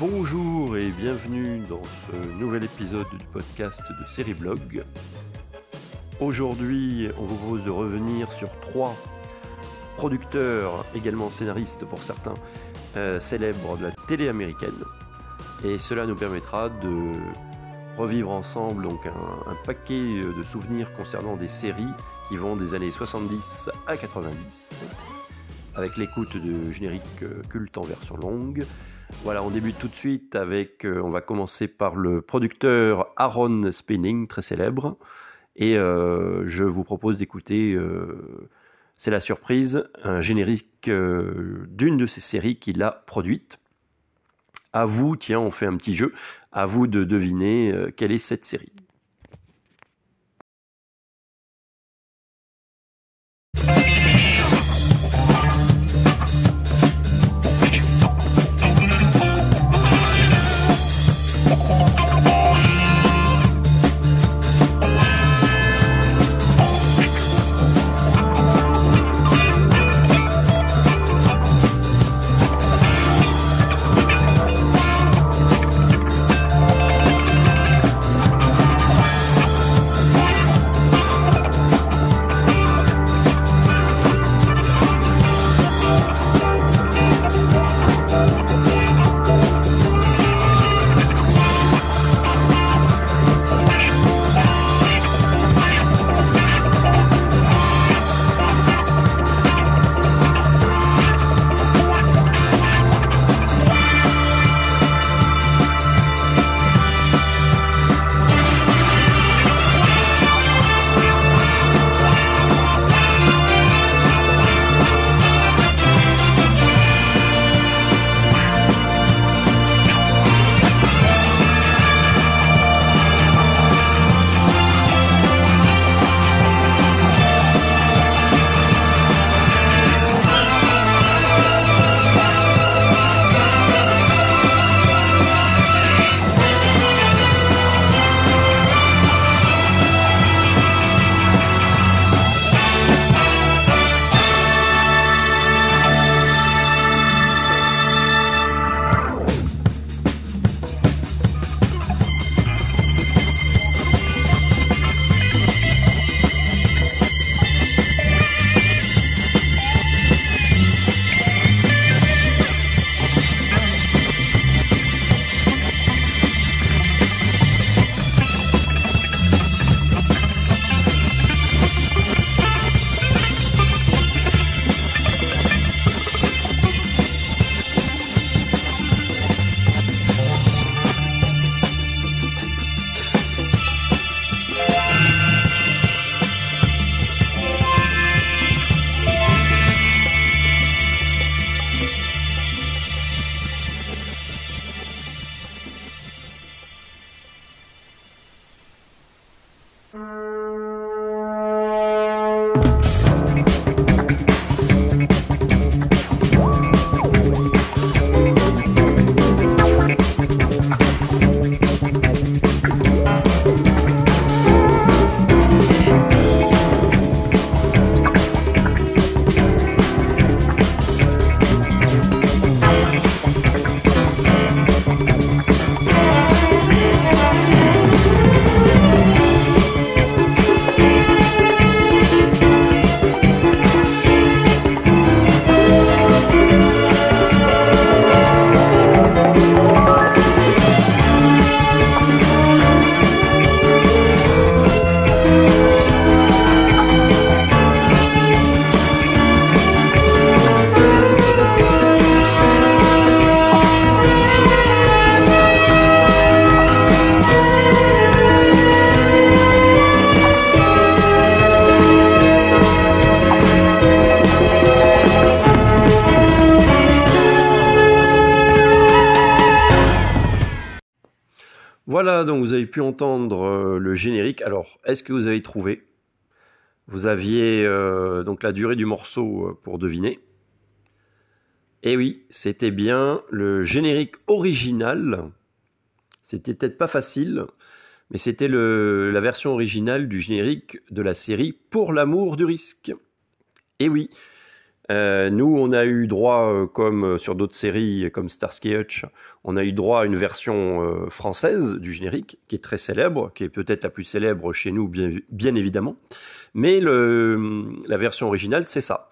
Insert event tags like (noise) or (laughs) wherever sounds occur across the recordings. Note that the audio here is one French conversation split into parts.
Bonjour et bienvenue dans ce nouvel épisode du podcast de Série Blog. Aujourd'hui, on vous propose de revenir sur trois producteurs, également scénaristes pour certains, euh, célèbres de la télé américaine. Et cela nous permettra de revivre ensemble donc un, un paquet de souvenirs concernant des séries qui vont des années 70 à 90, avec l'écoute de génériques cultes en version longue. Voilà, on débute tout de suite avec, euh, on va commencer par le producteur Aaron Spinning, très célèbre, et euh, je vous propose d'écouter, euh, c'est la surprise, un générique d'une de ces séries qu'il a produite. À vous, tiens, on fait un petit jeu, à vous de deviner quelle est cette série. Pu entendre euh, le générique. Alors, est-ce que vous avez trouvé? Vous aviez euh, donc la durée du morceau euh, pour deviner. Et oui, c'était bien le générique original. C'était peut-être pas facile, mais c'était la version originale du générique de la série Pour l'amour du risque. Et oui, Euh, nous, on a eu droit, euh, comme sur d'autres séries comme Starsky Hutch, on a eu droit à une version euh, française du générique qui est très célèbre, qui est peut-être la plus célèbre chez nous, bien, bien évidemment. Mais le, la version originale, c'est ça.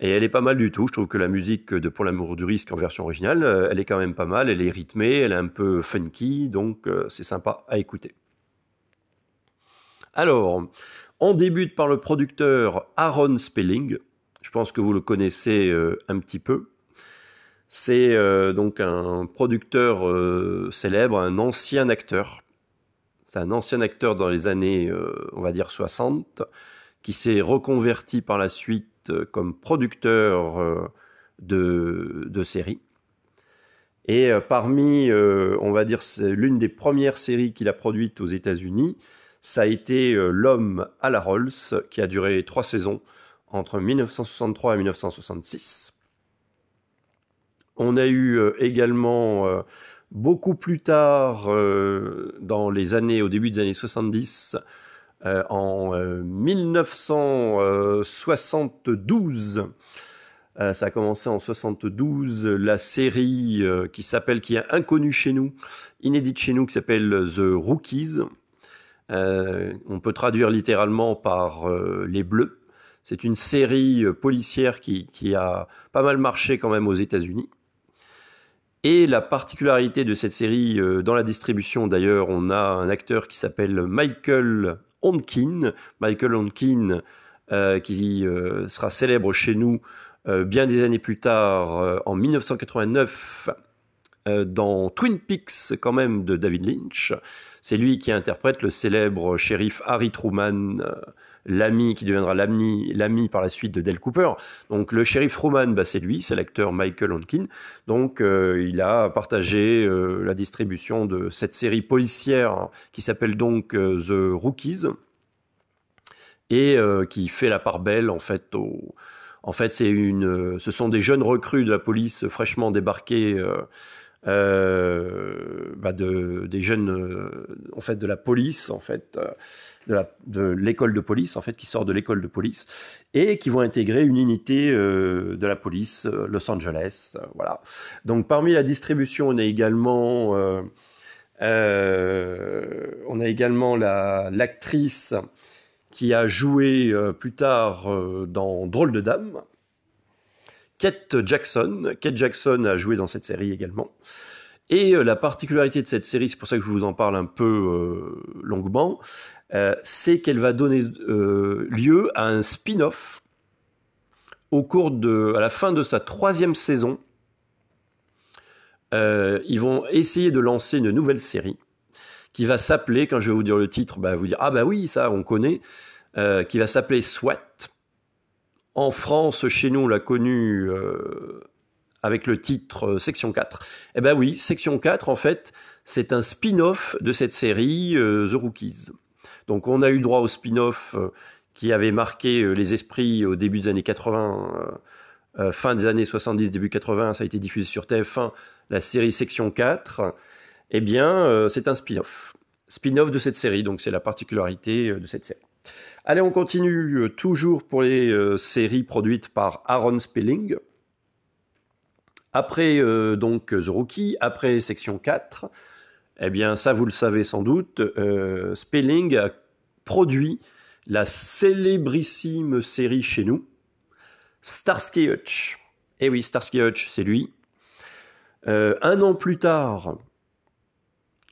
Et elle est pas mal du tout. Je trouve que la musique de Pour l'amour du risque en version originale, elle est quand même pas mal. Elle est rythmée, elle est un peu funky, donc c'est sympa à écouter. Alors, on débute par le producteur Aaron Spelling. Je pense que vous le connaissez euh, un petit peu. C'est euh, donc un producteur euh, célèbre, un ancien acteur. C'est un ancien acteur dans les années, on va dire 60, qui s'est reconverti par la suite comme producteur de, de séries. Et parmi, on va dire, l'une des premières séries qu'il a produites aux États-Unis, ça a été L'homme à la Rolls, qui a duré trois saisons entre 1963 et 1966. On a eu euh, également euh, beaucoup plus tard, dans les années, au début des années 70, en 1972, ça a commencé en 72, la série qui s'appelle, qui est inconnue chez nous, inédite chez nous, qui s'appelle The Rookies, euh, on peut traduire littéralement par euh, les Bleus. C'est une série euh, policière qui, a pas mal marché quand même aux États-Unis. Et la particularité de cette série, dans la distribution d'ailleurs, on a un acteur qui s'appelle Michael Onkin. Michael Onkin, qui sera célèbre chez nous bien des années plus tard, en 1989, dans Twin Peaks quand même de David Lynch. C'est lui qui interprète le célèbre shérif Harry Truman, euh, l'ami qui deviendra l'ami par la suite de Del Cooper. Donc le shérif Truman, bah, c'est lui, c'est l'acteur Michael Onkin. Donc euh, il a partagé euh, la distribution de cette série policière qui s'appelle donc The Rookies et qui fait la part belle en fait au en fait, c'est une, ce sont des jeunes recrues de la police fraîchement débarqués euh, bah de, des jeunes, euh, en fait, de la police, en fait, euh, de l'école de, police, en fait, qui sortent de l'école de police et qui vont intégrer une unité de la police Los Angeles, voilà. Donc, parmi la distribution, on a également, on a également la l'actrice qui a joué plus tard dans Drôle de Dame, Kate Jackson. Kate Jackson a joué dans cette série également. Et euh, la particularité de cette série, c'est pour ça que je vous en parle un peu euh, longuement, euh, c'est qu'elle va donner lieu à un spin-off au cours de, à la fin de sa troisième saison. ils vont essayer de lancer une nouvelle série qui va s'appeler, quand je vais vous dire le titre, bah, vous dire ah bah oui ça on connaît, qui va s'appeler SWAT en France, chez nous, on l'a connu euh, avec le titre euh, Section 4. Eh ben oui, Section 4, en fait, c'est un spin-off de cette série euh, The Rookies. Donc on a eu droit au spin-off qui avait marqué les esprits au début des années 80, fin des années 70, début 80, ça a été diffusé sur TF1, la série Section 4. Eh bien, c'est un spin-off. Spin-off de cette série, donc c'est la particularité de cette série. Allez, on continue euh, toujours pour les euh, séries produites par Aaron Spelling. Après euh, donc The Rookie, après section 4, eh bien ça vous le savez sans doute, Spelling a produit la célébrissime série chez nous, Starsky Hutch. Eh oui, Starsky Hutch, c'est lui. un an plus tard,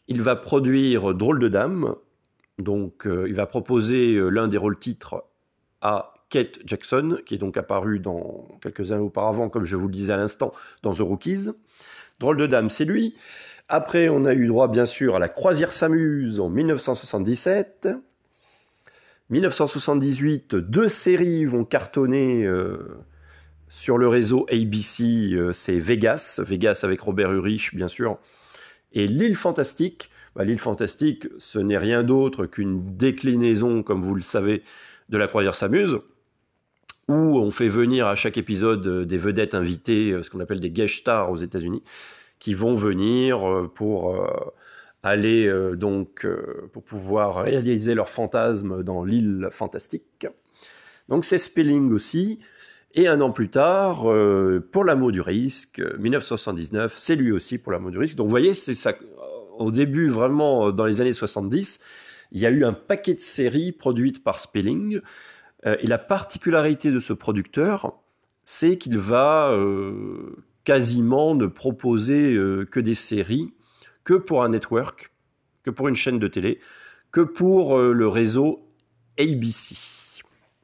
il va produire Drôle de Dame, donc, euh, il va proposer euh, l'un des rôles titres à Kate Jackson, qui est donc apparu dans quelques années auparavant, comme je vous le disais à l'instant, dans The Rookies. Drôle de dame, c'est lui. Après, on a eu droit, bien sûr, à La Croisière s'amuse en 1977. 1978, deux séries vont cartonner euh, sur le réseau ABC. c'est Vegas, Vegas avec Robert Urich, bien sûr, et L'île fantastique. Bah, l'île fantastique, ce n'est rien d'autre qu'une déclinaison, comme vous le savez, de la croisière s'amuse, où on fait venir à chaque épisode euh, des vedettes invitées, euh, ce qu'on appelle des guest stars aux États-Unis, qui vont venir euh, pour aller donc pour pouvoir réaliser leurs fantasmes dans l'île fantastique. Donc c'est Spelling aussi. Et un an plus tard, pour l'amour du risque, 1979, c'est lui aussi pour l'amour du risque. Donc vous voyez, c'est ça. Au début, vraiment, dans les années 70, il y a eu un paquet de séries produites par Spelling. et la particularité de ce producteur, c'est qu'il va quasiment ne proposer que des séries que pour un network, que pour une chaîne de télé, que pour euh, le réseau ABC.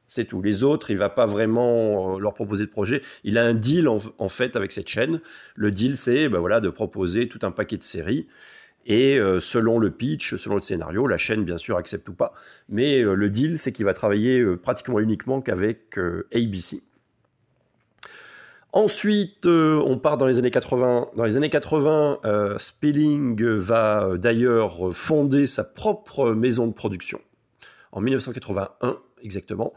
C'est tout. Les autres, il va pas vraiment euh, leur proposer de projet. Il a un deal en, fait avec cette chaîne. Le deal, c'est ben voilà de proposer tout un paquet de séries. Et euh, selon le pitch, selon le scénario, la chaîne bien sûr accepte ou pas. Mais le deal, c'est qu'il va travailler pratiquement uniquement qu'avec ABC. Ensuite, euh, on part dans les années 80. Dans les années 80, euh, Spelling va euh, d'ailleurs fonder sa propre maison de production. En 1981, exactement.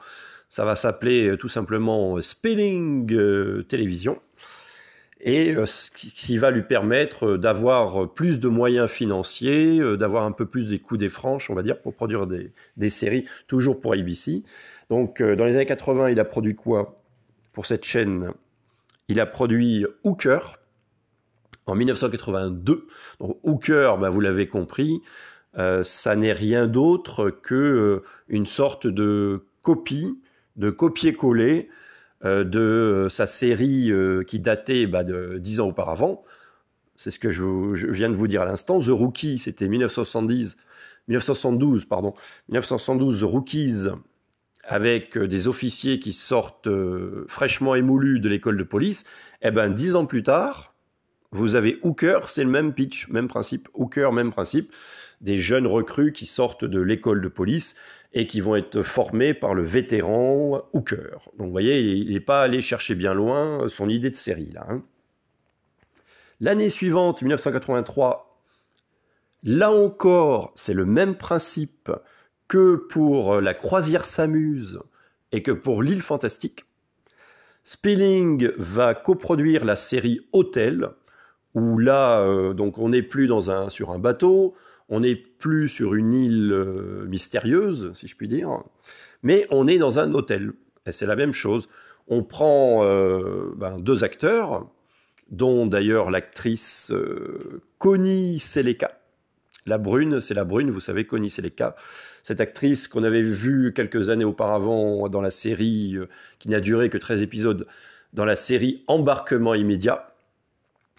Ça va s'appeler tout simplement Spelling Télévision. Et ce qui va lui permettre d'avoir plus de moyens financiers, d'avoir un peu plus des coups des franches, on va dire, pour produire des, séries, toujours pour ABC. Donc, dans les années 80, il a produit quoi pour cette chaîne? Il a produit Hooker en 1982. Donc Hooker, bah, vous l'avez compris, euh, ça n'est rien d'autre que euh, une sorte de copie, de copier-coller euh, de sa série qui datait bah, de dix ans auparavant. C'est ce que je, viens de vous dire à l'instant. The Rookie, c'était 1970, 1972, pardon, 1972, The Rookies avec euh, des officiers qui sortent euh, fraîchement émoulus de l'école de police, eh ben dix ans plus tard, vous avez Hooker, c'est le même pitch, même principe. Hooker, même principe. Des jeunes recrues qui sortent de l'école de police et qui vont être formés par le vétéran Hooker. Donc vous voyez, il n'est pas allé chercher bien loin son idée de série là. Hein. L'année suivante, 1983, là encore, c'est le même principe que pour La croisière s'amuse et que pour L'île fantastique. Spilling va coproduire la série Hôtel, où là, euh, donc on n'est plus dans un, sur un bateau, on n'est plus sur une île euh, mystérieuse, si je puis dire, mais on est dans un hôtel. Et c'est la même chose. On prend euh, ben, deux acteurs, dont d'ailleurs l'actrice Connie Seleka. La brune, c'est la brune, vous savez, Connie Seleka cette actrice qu'on avait vue quelques années auparavant dans la série, euh, qui n'a duré que 13 épisodes, dans la série Embarquement immédiat.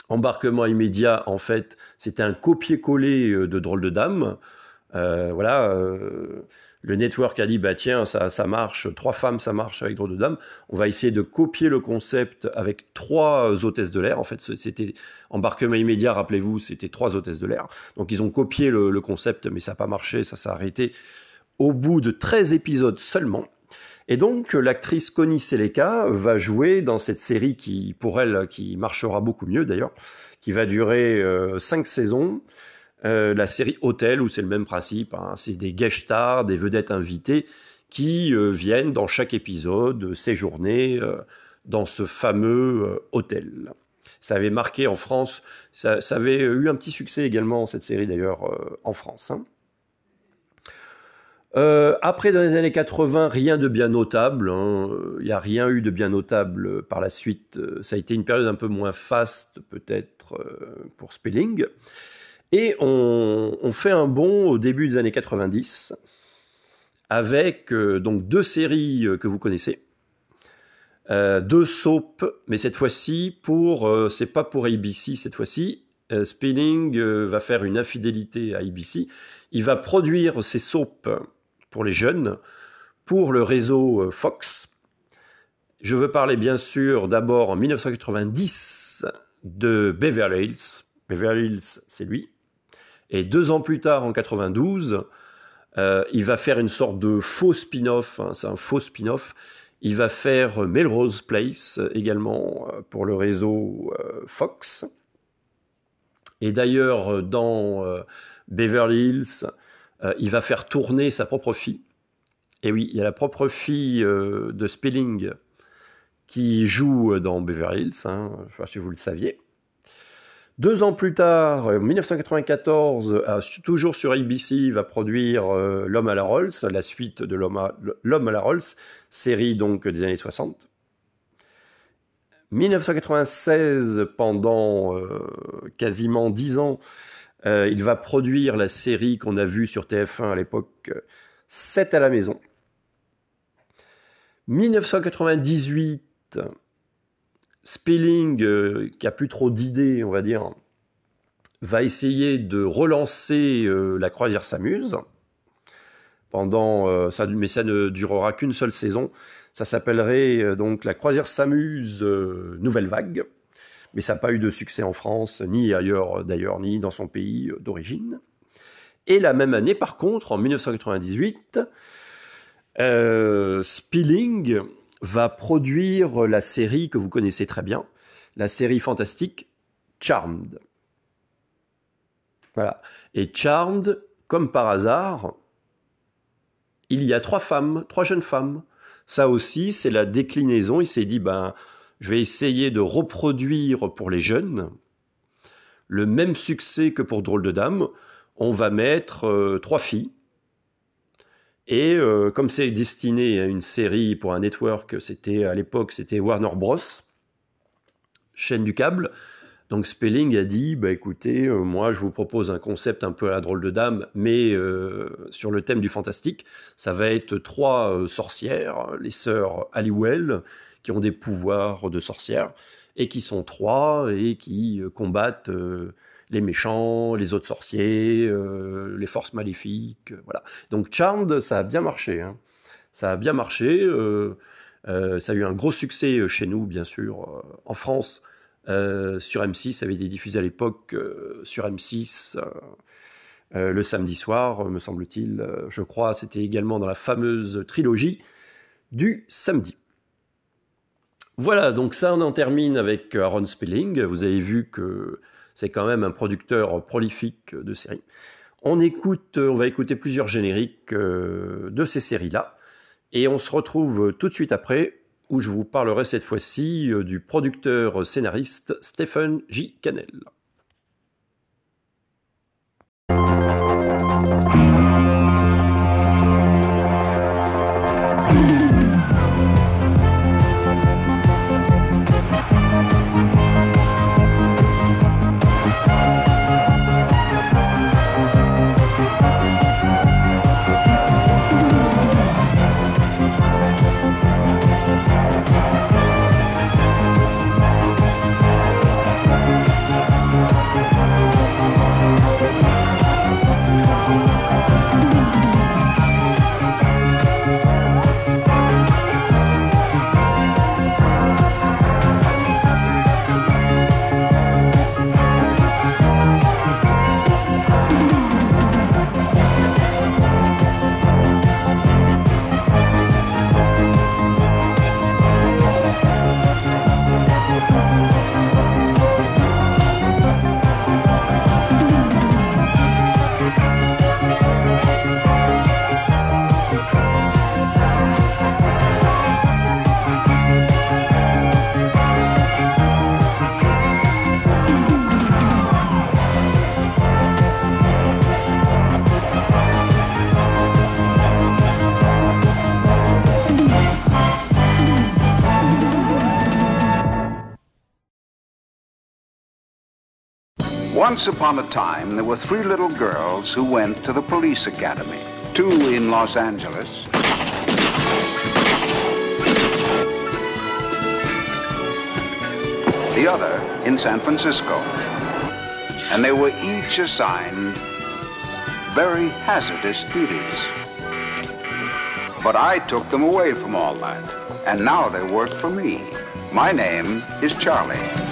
Embarquement immédiat, en fait, c'était un copier-coller euh, de Drôle de Dame. Euh, voilà, le network a dit bah tiens ça, ça marche, trois femmes ça marche avec Drôle de Dame. On va essayer de copier le concept avec trois hôtesses de l'air. En fait, c'était embarquement immédiat. Rappelez-vous, c'était trois hôtesses de l'air. Donc ils ont copié le, concept, mais ça n'a pas marché, ça s'est arrêté au bout de 13 épisodes seulement. Et donc, l'actrice Connie Seleka va jouer dans cette série qui, pour elle, qui marchera beaucoup mieux d'ailleurs, qui va durer euh, cinq saisons. Euh, la série Hôtel, où c'est le même principe, hein. c'est des guest stars, des vedettes invitées qui euh, viennent dans chaque épisode séjourner dans ce fameux hôtel. Ça avait marqué en France, ça, avait eu un petit succès également, cette série d'ailleurs, en France. Hein. Euh, après, dans les années 80, rien de bien notable. Hein. Il n'y a rien eu de bien notable par la suite. Ça a été une période un peu moins faste, peut-être, euh, pour Spelling. Et on, fait un bond au début des années 90 avec euh, donc deux séries que vous connaissez. deux soaps, mais cette fois-ci pour c'est pas pour ABC cette fois-ci. Spelling va faire une infidélité à ABC. Il va produire ces soaps pour les jeunes, pour le réseau euh, Fox. Je veux parler bien sûr d'abord en 1990 de Beverly Hills. Beverly Hills, c'est lui. Et deux ans plus tard, en 92, euh, il va faire une sorte de faux spin-off. Hein, c'est un faux spin-off. Il va faire Melrose Place également euh, pour le réseau Fox. Et d'ailleurs, dans Beverly Hills, euh, il va faire tourner sa propre fille. Et oui, il y a la propre fille euh, de Spelling qui joue dans Beverly Hills, hein, je ne sais pas si vous le saviez. Deux ans plus tard, en 1994, euh, toujours sur ABC, il va produire L'homme à la Rolls, la suite de L'homme à, la Rolls, série donc des années 60. 1996, pendant quasiment 10 ans, euh, il va produire la série qu'on a vue sur TF1 à l'époque, 7 à la maison. 1998, Spilling, euh, qui a plus trop d'idées, on va dire, va essayer de relancer La croisière s'amuse. Pendant, mais ça ne durera qu'une seule saison. Ça s'appellerait euh, donc La croisière s'amuse euh, Nouvelle Vague. Mais ça n'a pas eu de succès en France, ni ailleurs d'ailleurs, ni dans son pays euh, d'origine. Et la même année, par contre, en 1998, Spilling va produire la série que vous connaissez très bien, la série fantastique Charmed. Voilà. Et Charmed, comme par hasard, il y a trois femmes, trois jeunes femmes ça aussi, c'est la déclinaison. Il s'est dit, ben, je vais essayer de reproduire pour les jeunes le même succès que pour Drôle de Dame. On va mettre euh, trois filles. Et euh, comme c'est destiné à une série pour un network, c'était à l'époque, c'était Warner Bros. Chaîne du câble. Donc Spelling a dit, bah écoutez, euh, moi je vous propose un concept un peu à drôle de dame, mais sur le thème du fantastique, ça va être trois sorcières, les sœurs Halliwell, qui ont des pouvoirs de sorcières, et qui sont trois, et qui combattent les méchants, les autres sorciers, les forces maléfiques, voilà. Donc Charmed, ça a bien marché, hein. ça a bien marché, ça a eu un gros succès chez nous, bien sûr, en France, euh, sur M6, ça avait été diffusé à l'époque euh, sur M6 euh, le samedi soir, me semble-t-il. je crois, c'était également dans la fameuse trilogie du samedi. Voilà, donc ça, on en termine avec Aaron Spelling. Vous avez vu que c'est quand même un producteur prolifique de séries. On écoute, on va écouter plusieurs génériques de ces séries-là. Et on se retrouve tout de suite après où je vous parlerai cette fois-ci euh, du producteur scénariste Stephen J. Cannell. Once upon a time, there were three little girls who went to the police academy. Two in Los Angeles. The other in San Francisco. And they were each assigned very hazardous duties. But I took them away from all that. And now they work for me. My name is Charlie.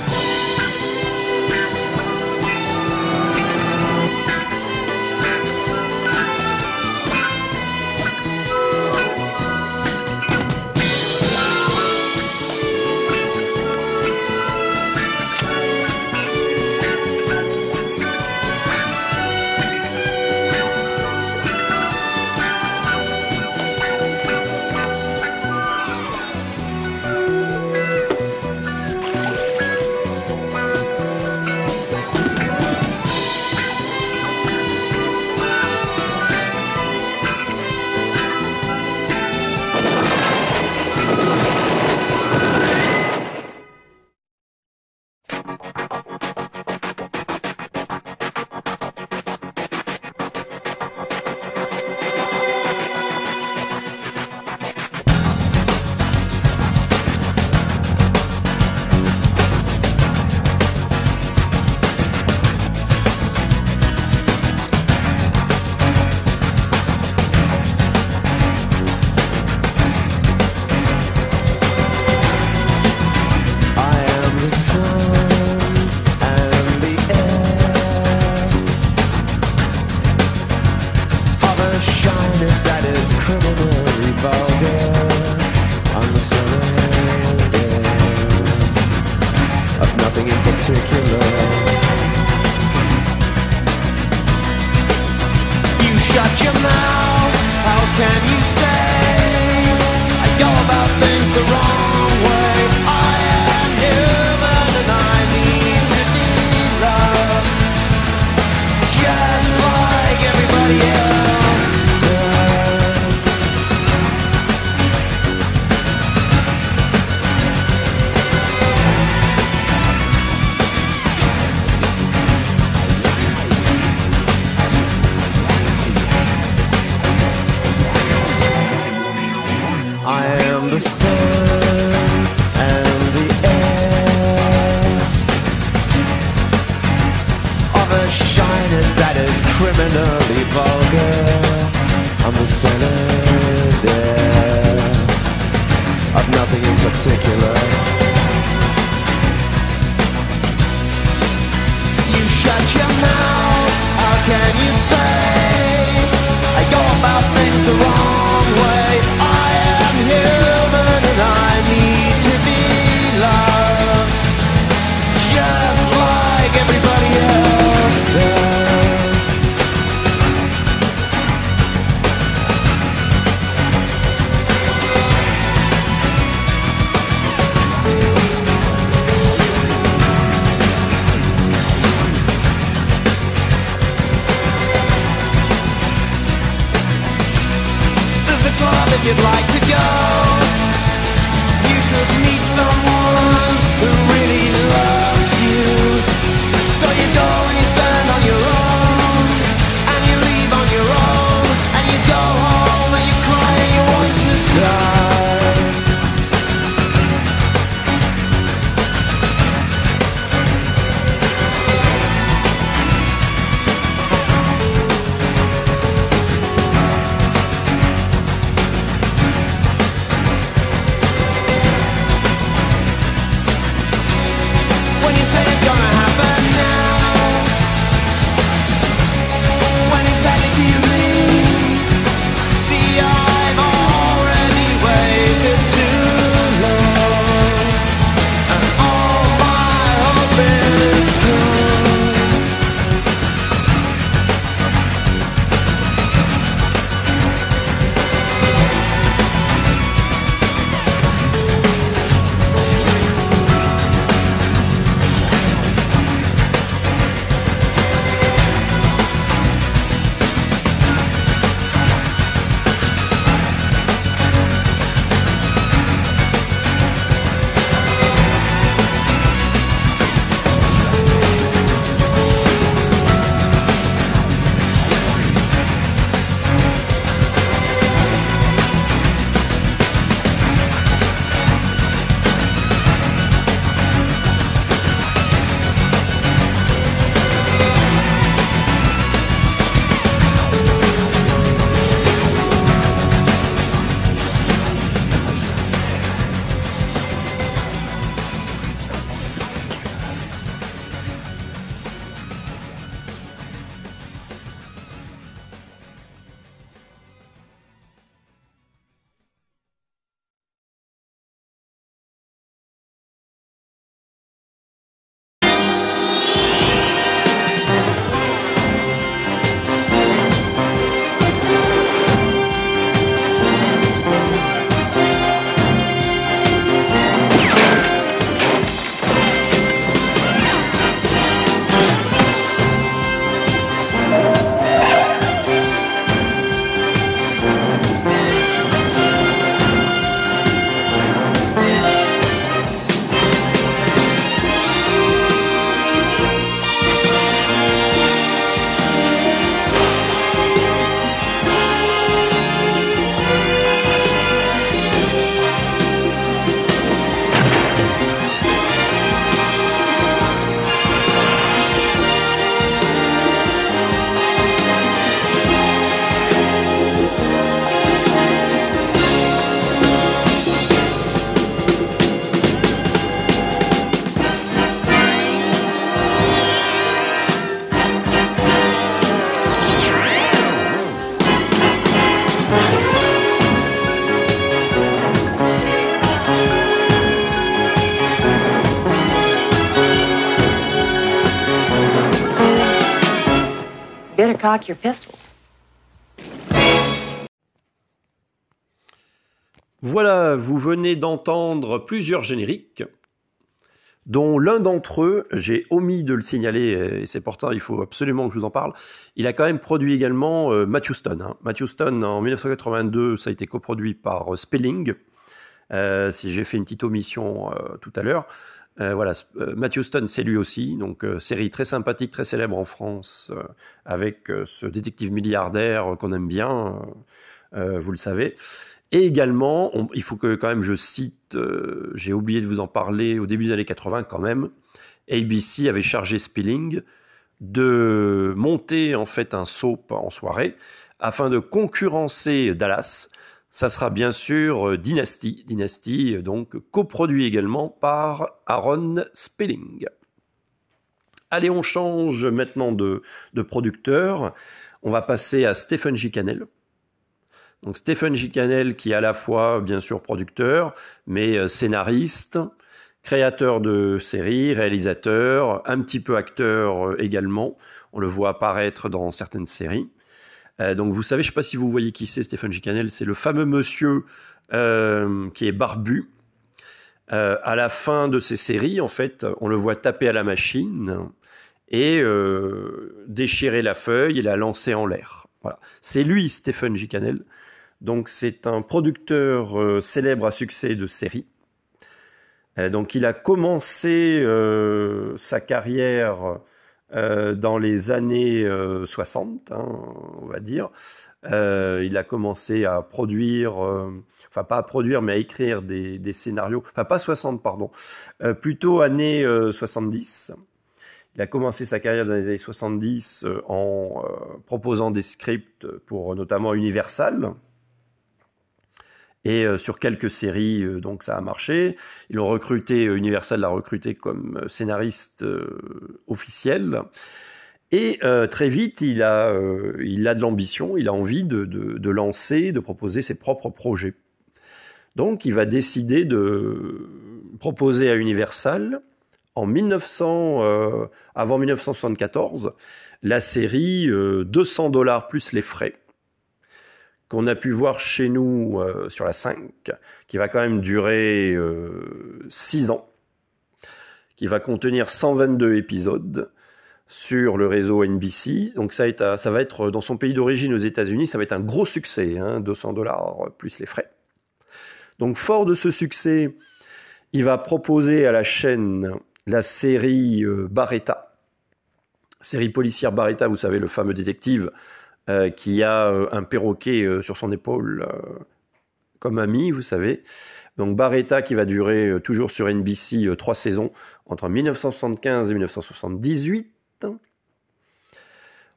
Voilà, vous venez d'entendre plusieurs génériques, dont l'un d'entre eux, j'ai omis de le signaler, et c'est pourtant il faut absolument que je vous en parle, il a quand même produit également euh, Matthew Stone. hein. En 1982, ça a été coproduit par euh, Spelling, euh, si j'ai fait une petite omission euh, tout à l'heure. Euh, voilà, euh, Matthew Stone, c'est lui aussi, donc euh, série très sympathique, très célèbre en France, avec ce détective milliardaire qu'on aime bien, vous le savez. Et également, il faut que quand même je cite, j'ai oublié de vous en parler au début des années 80 quand même, ABC avait chargé Spilling de monter en fait un soap en soirée afin de concurrencer Dallas. Ça sera bien sûr Dynasty, Dynasty donc coproduit également par Aaron Spelling. Allez, on change maintenant de, producteur. On va passer à Stephen J. Cannell. Donc Stephen J. Cannell qui est à la fois bien sûr producteur, mais euh, scénariste, créateur de séries, réalisateur, un petit peu acteur euh, également. On le voit apparaître dans certaines séries. Euh, donc vous savez, je ne sais pas si vous voyez qui c'est Stephen J. Cannell, c'est le fameux monsieur qui est barbu. à la fin de ces séries, en fait, on le voit taper à la machine et déchirer la feuille et la lancer en l'air. C'est lui, Stephen J. Cannell. Donc c'est un producteur euh, célèbre à succès de séries. Euh, donc il a commencé euh, sa carrière dans les années 60, hein, on va dire. il a commencé à produire, enfin pas à produire, mais à écrire des, des scénarios, enfin pas 60, pardon, plutôt années 70. Il a commencé sa carrière dans les années 70 en proposant des scripts pour notamment Universal, et euh, sur quelques séries, euh, donc ça a marché. Ils l'ont recruté, euh, Universal l'a recruté comme scénariste officiel. Et très vite, il a, il a de l'ambition, il a envie de, de, de, lancer, de proposer ses propres projets. Donc, il va décider de proposer à Universal, en 1900, avant 1974, la série 200 dollars plus les frais qu'on a pu voir chez nous euh, sur la 5, qui va quand même durer 6 euh, ans, qui va contenir 122 épisodes sur le réseau NBC. Donc ça, va être dans son pays d'origine aux États-Unis, ça va être un gros succès, 200 hein, dollars plus les frais. Donc fort de ce succès, il va proposer à la chaîne la série euh, Barretta, série policière Barretta, vous savez, le fameux détective euh, qui a euh, un perroquet euh, sur son épaule comme ami, vous savez. Donc Barretta qui va durer toujours sur NBC trois saisons entre 1975 et 1978.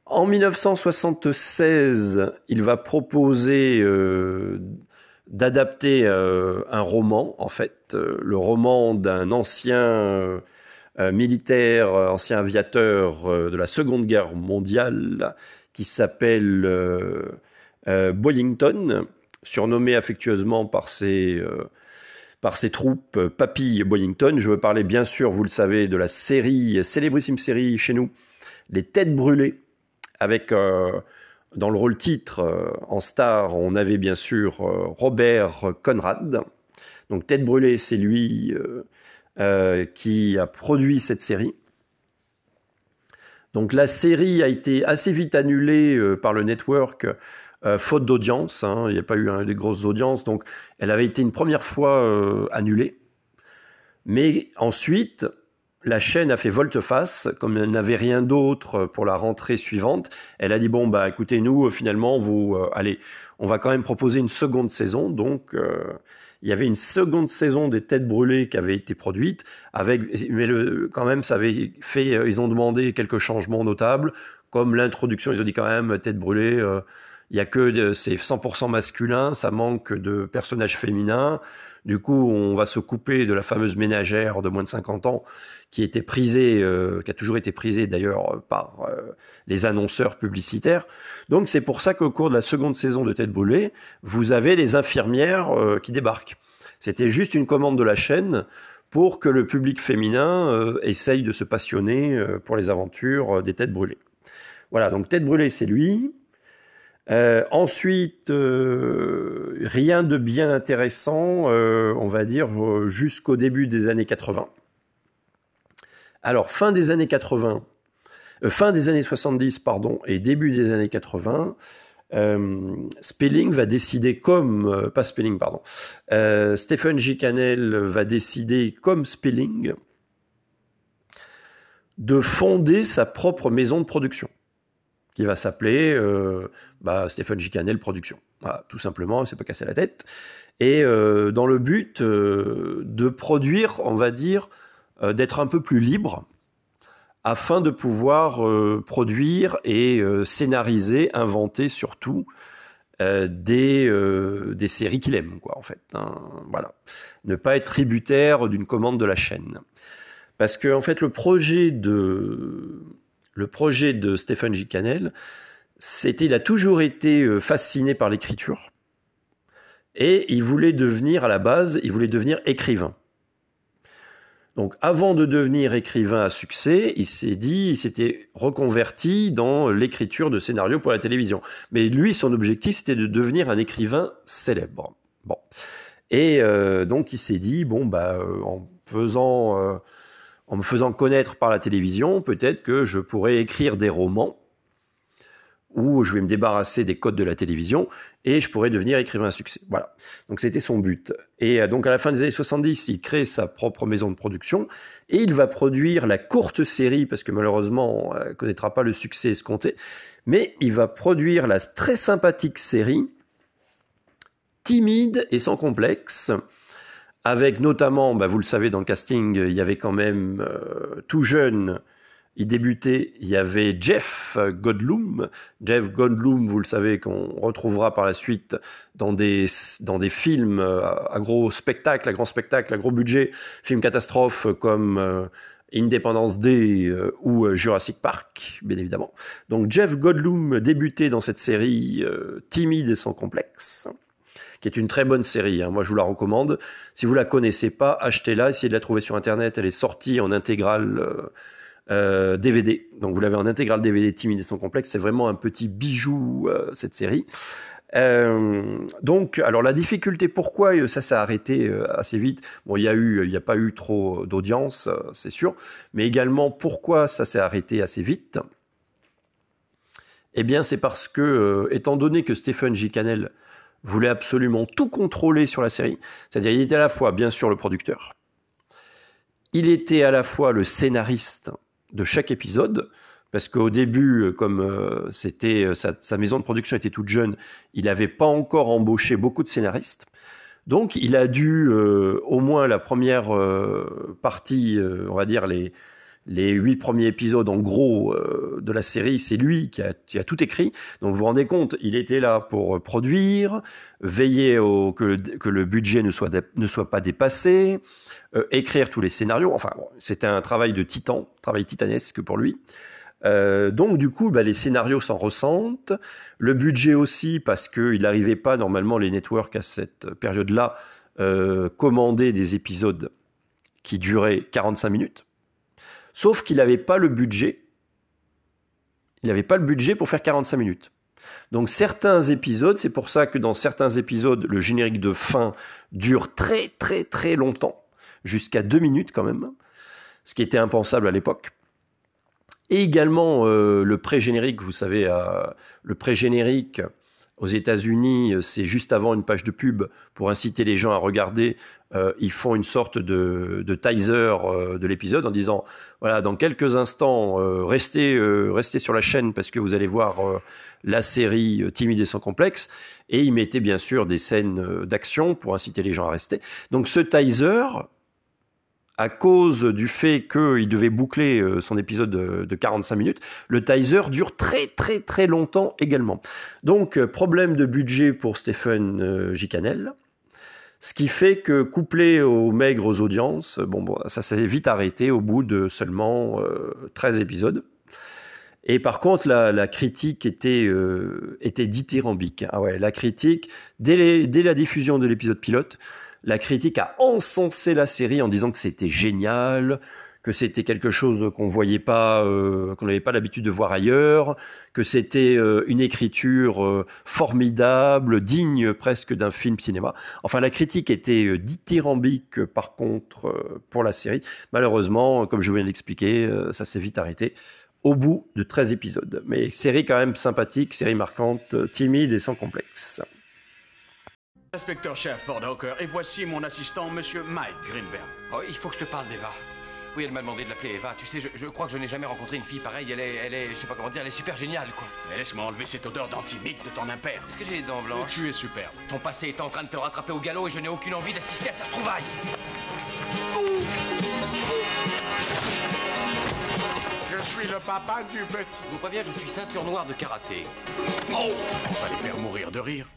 En 1976, il va proposer d'adapter un roman, en fait, le roman d'un ancien militaire, ancien aviateur de la Seconde Guerre mondiale, qui s'appelle euh, euh, Bollington, surnommé affectueusement par ses, euh, par ses troupes Papy Bollington. Je veux parler bien sûr, vous le savez, de la série, célébrissime série chez nous, Les Têtes Brûlées, avec dans le rôle titre en star, on avait bien sûr Robert Conrad. Donc Tête Brûlée, c'est lui qui a produit cette série. Donc la série a été assez vite annulée euh, par le network, euh, faute d'audience. Hein. il n'y a pas eu des grosses audiences, donc elle avait été une première fois euh, annulée. Mais ensuite, la chaîne a fait volte-face, comme elle n'avait rien d'autre pour la rentrée suivante. Elle a dit bon bah écoutez nous finalement vous allez, on va quand même proposer une seconde saison. Donc il y avait une seconde saison des Têtes brûlées qui avait été produite, avec, mais le, quand même, ça avait fait, euh, ils ont demandé quelques changements notables, comme l'introduction, ils ont dit quand même, Têtes brûlées, euh, il y a que, c'est 100% masculin, ça manque de personnages féminins. Du coup, on va se couper de la fameuse ménagère de moins de 50 ans qui était prisée, euh, qui a toujours été prisée d'ailleurs par euh, les annonceurs publicitaires. Donc c'est pour ça qu'au cours de la seconde saison de Tête brûlée, vous avez les infirmières euh, qui débarquent. C'était juste une commande de la chaîne pour que le public féminin essaye de se passionner pour les aventures des Têtes brûlées. Voilà, donc Tête brûlée, c'est lui. Euh, ensuite, euh, rien de bien intéressant, euh, on va dire, jusqu'au début des années 80. Alors, fin des années 80, fin des années 70, pardon, et début des années 80, Spelling va décider comme, pas Spelling, pardon, Stephen J. Cannell va décider comme Spelling de fonder sa propre maison de production qui va s'appeler euh, bah, Stéphane Gicanel Production. Voilà, tout simplement, il s'est pas cassé la tête. Et euh, dans le but euh, de produire, on va dire, d'être un peu plus libre, afin de pouvoir euh, produire et euh, scénariser, inventer surtout euh, des, euh, des séries qu'il aime, quoi, en fait. hein. voilà. Ne pas être tributaire d'une commande de la chaîne. Parce que, en fait, le projet de, le projet de Stephen J. Cannell, c'était, il a toujours été euh, fasciné par l'écriture. Et il voulait devenir, à la base, il voulait devenir écrivain. Donc, avant de devenir écrivain à succès, il s'est dit, il s'était reconverti dans l'écriture de scénarios pour la télévision. Mais lui, son objectif, c'était de devenir un écrivain célèbre. Bon. Et euh, donc, il s'est dit, bon, bah, euh, en faisant, en me faisant connaître par la télévision, peut-être que je pourrais écrire des romans où je vais me débarrasser des codes de la télévision et je pourrais devenir écrivain à succès. Voilà. Donc c'était son but. Et euh, donc à la fin des années 70, il crée sa propre maison de production et il va produire la courte série parce que malheureusement, elle connaîtra pas le succès escompté, mais il va produire la très sympathique série timide et sans complexe avec notamment, bah, vous le savez, dans le casting, il y avait quand même euh, tout jeune il débutait, il y avait Jeff Goldblum. Jeff Goldblum, vous le savez, qu'on retrouvera par la suite dans des, dans des films euh, à gros spectacle, à grand spectacle, à gros budget, films catastrophes comme euh, Independence Day euh, ou euh, Jurassic Park, bien évidemment. Donc Jeff Goldblum débutait dans cette série euh, timide et sans complexe qui est une très bonne série. hein. Moi, je vous la recommande. Si vous la connaissez pas, achetez-la. Essayez de la trouver sur Internet. Elle est sortie en intégrale euh, euh, DVD. Donc, vous l'avez en intégrale DVD timide et complexe. C'est vraiment un petit bijou, euh, cette série. Euh, donc, alors la difficulté, pourquoi euh, ça s'est arrêté euh, assez vite? Bon, il y a eu, n'y a pas eu trop d'audience, euh, c'est sûr, mais également pourquoi ça s'est arrêté assez vite? Eh bien, c'est parce que, euh, étant donné que Stephen J. voulait absolument tout contrôler sur la série, c'est-à-dire il était à la fois, bien sûr, le producteur, il était à la fois le scénariste de chaque épisode, parce qu'au début, euh, comme euh, c'était euh, sa, maison de production était toute jeune, il n'avait pas encore embauché beaucoup de scénaristes. Donc, il a dû, au moins la première partie, on va dire les, les huit premiers épisodes en gros euh, de la série, c'est lui qui a, tout écrit. Donc, vous vous rendez compte, il était là pour produire, veiller au, que, que le budget ne soit, ne soit pas dépassé, euh, écrire tous les scénarios. Enfin, bon, c'était un travail de titan, travail titanesque pour lui. Euh, donc du coup, bah, les scénarios s'en ressentent, le budget aussi parce qu'il n'arrivait pas normalement les networks à cette période-là euh, commander des épisodes qui duraient 45 minutes. Sauf qu'il n'avait pas le budget. Il n'avait pas le budget pour faire 45 minutes. Donc certains épisodes, c'est pour ça que dans certains épisodes, le générique de fin dure très très très longtemps, jusqu'à deux minutes quand même, ce qui était impensable à l'époque. Et également euh, le pré-générique, vous savez, euh, le pré-générique aux États-Unis, euh, c'est juste avant une page de pub pour inciter les gens à regarder. Euh, ils font une sorte de, de teaser euh, de l'épisode en disant voilà, dans quelques instants, euh, restez, euh, restez sur la chaîne parce que vous allez voir euh, la série Timide et sans complexe. Et ils mettaient bien sûr des scènes d'action pour inciter les gens à rester. Donc ce teaser, à cause du fait qu'il devait boucler euh, son épisode de, de 45 minutes, le teaser dure très très très longtemps également. Donc euh, problème de budget pour Stephen euh, J. Cannell, ce qui fait que couplé aux maigres audiences, bon, ça s'est vite arrêté au bout de seulement euh, 13 épisodes. Et par contre, la, critique était, dithyrambique. Ah ouais, la critique, dès la diffusion de l'épisode pilote, la critique a encensé la série en disant que c'était génial, que c'était quelque chose qu'on voyait pas, euh, qu'on n'avait pas l'habitude de voir ailleurs, que c'était euh, une écriture euh, formidable, digne presque d'un film cinéma. Enfin, la critique était euh, dithyrambique par contre pour la série. Malheureusement, comme je viens d'expliquer, ça s'est vite arrêté au bout de 13 épisodes. Mais série quand même sympathique, série marquante, timide et sans complexe. Inspecteur-chef Ford Hawker, et voici mon assistant, Monsieur Mike Greenberg. Oh, il faut que je te parle d'Eva. Oui, elle m'a demandé de l'appeler Eva. Tu sais, je, je crois que je n'ai jamais rencontré une fille pareille. Elle est, elle est, je sais pas comment dire, elle est super géniale, quoi. Mais laisse-moi enlever cette odeur d'antimite de ton impère. Est-ce que j'ai les dents blanches Tu es superbe. Ton passé est en train de te rattraper au galop et je n'ai aucune envie d'assister à sa trouvaille. Je suis le papa du petit. Je vous préviens, je suis ceinture noire de karaté. Oh les faire mourir de rire.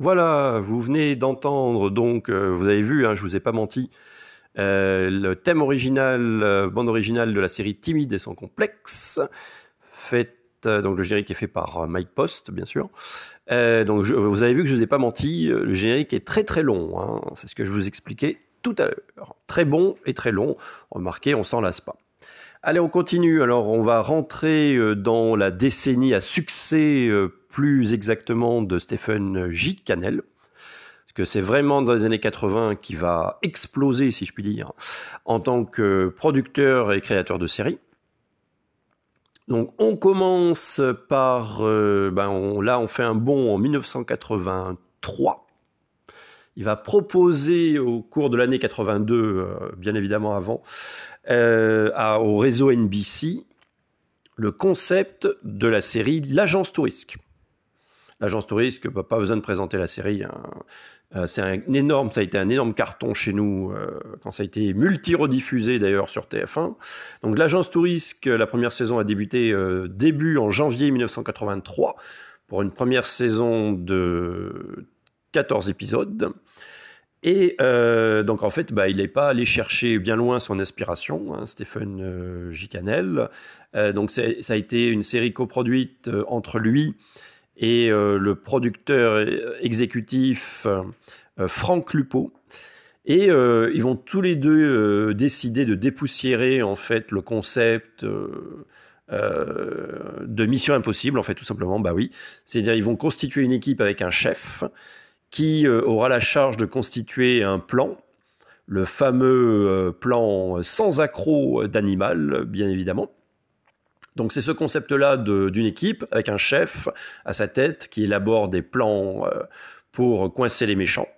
Voilà, vous venez d'entendre donc, euh, vous avez vu, hein, je vous ai pas menti, euh, le thème original, euh, bande originale de la série Timide et sans complexe, faite euh, donc le générique est fait par Mike Post, bien sûr. Donc vous avez vu que je vous ai pas menti, le générique est très très long, hein, c'est ce que je vous expliquais tout à l'heure. Très bon et très long. Remarquez, on s'en lasse pas. Allez, on continue. Alors, on va rentrer dans la décennie à succès, plus exactement, de Stephen J. Cannell. Parce que c'est vraiment dans les années 80 qui va exploser, si je puis dire, en tant que producteur et créateur de séries. Donc, on commence par, euh, ben, là, on fait un bond en 1983. Il va proposer au cours de l'année 82, euh, bien évidemment avant, euh, au réseau NBC le concept de la série L'Agence Tourisque. L'Agence Tourisque, bah, pas besoin de présenter la série. hein. Euh, c'est un énorme, ça a été un énorme carton chez nous euh, quand ça a été multi-rediffusé d'ailleurs sur TF1. Donc l'Agence Tourisque, la première saison a débuté euh, début en janvier 1983 pour une première saison de 14 épisodes. Et donc en fait, bah, il n'est pas allé chercher bien loin son inspiration, hein, Stephen euh. Euh, donc ça a été une série coproduite entre lui et euh, le producteur euh, exécutif euh, Franck Lupo. Et ils vont tous les deux décider de dépoussiérer en fait le concept de Mission Impossible, en fait tout simplement, bah oui. C'est-à-dire ils vont constituer une équipe avec un chef qui aura la charge de constituer un plan, le fameux plan sans accroc d'animal, bien évidemment. Donc c'est ce concept-là d'une équipe avec un chef à sa tête qui élabore des plans euh, pour coincer les méchants.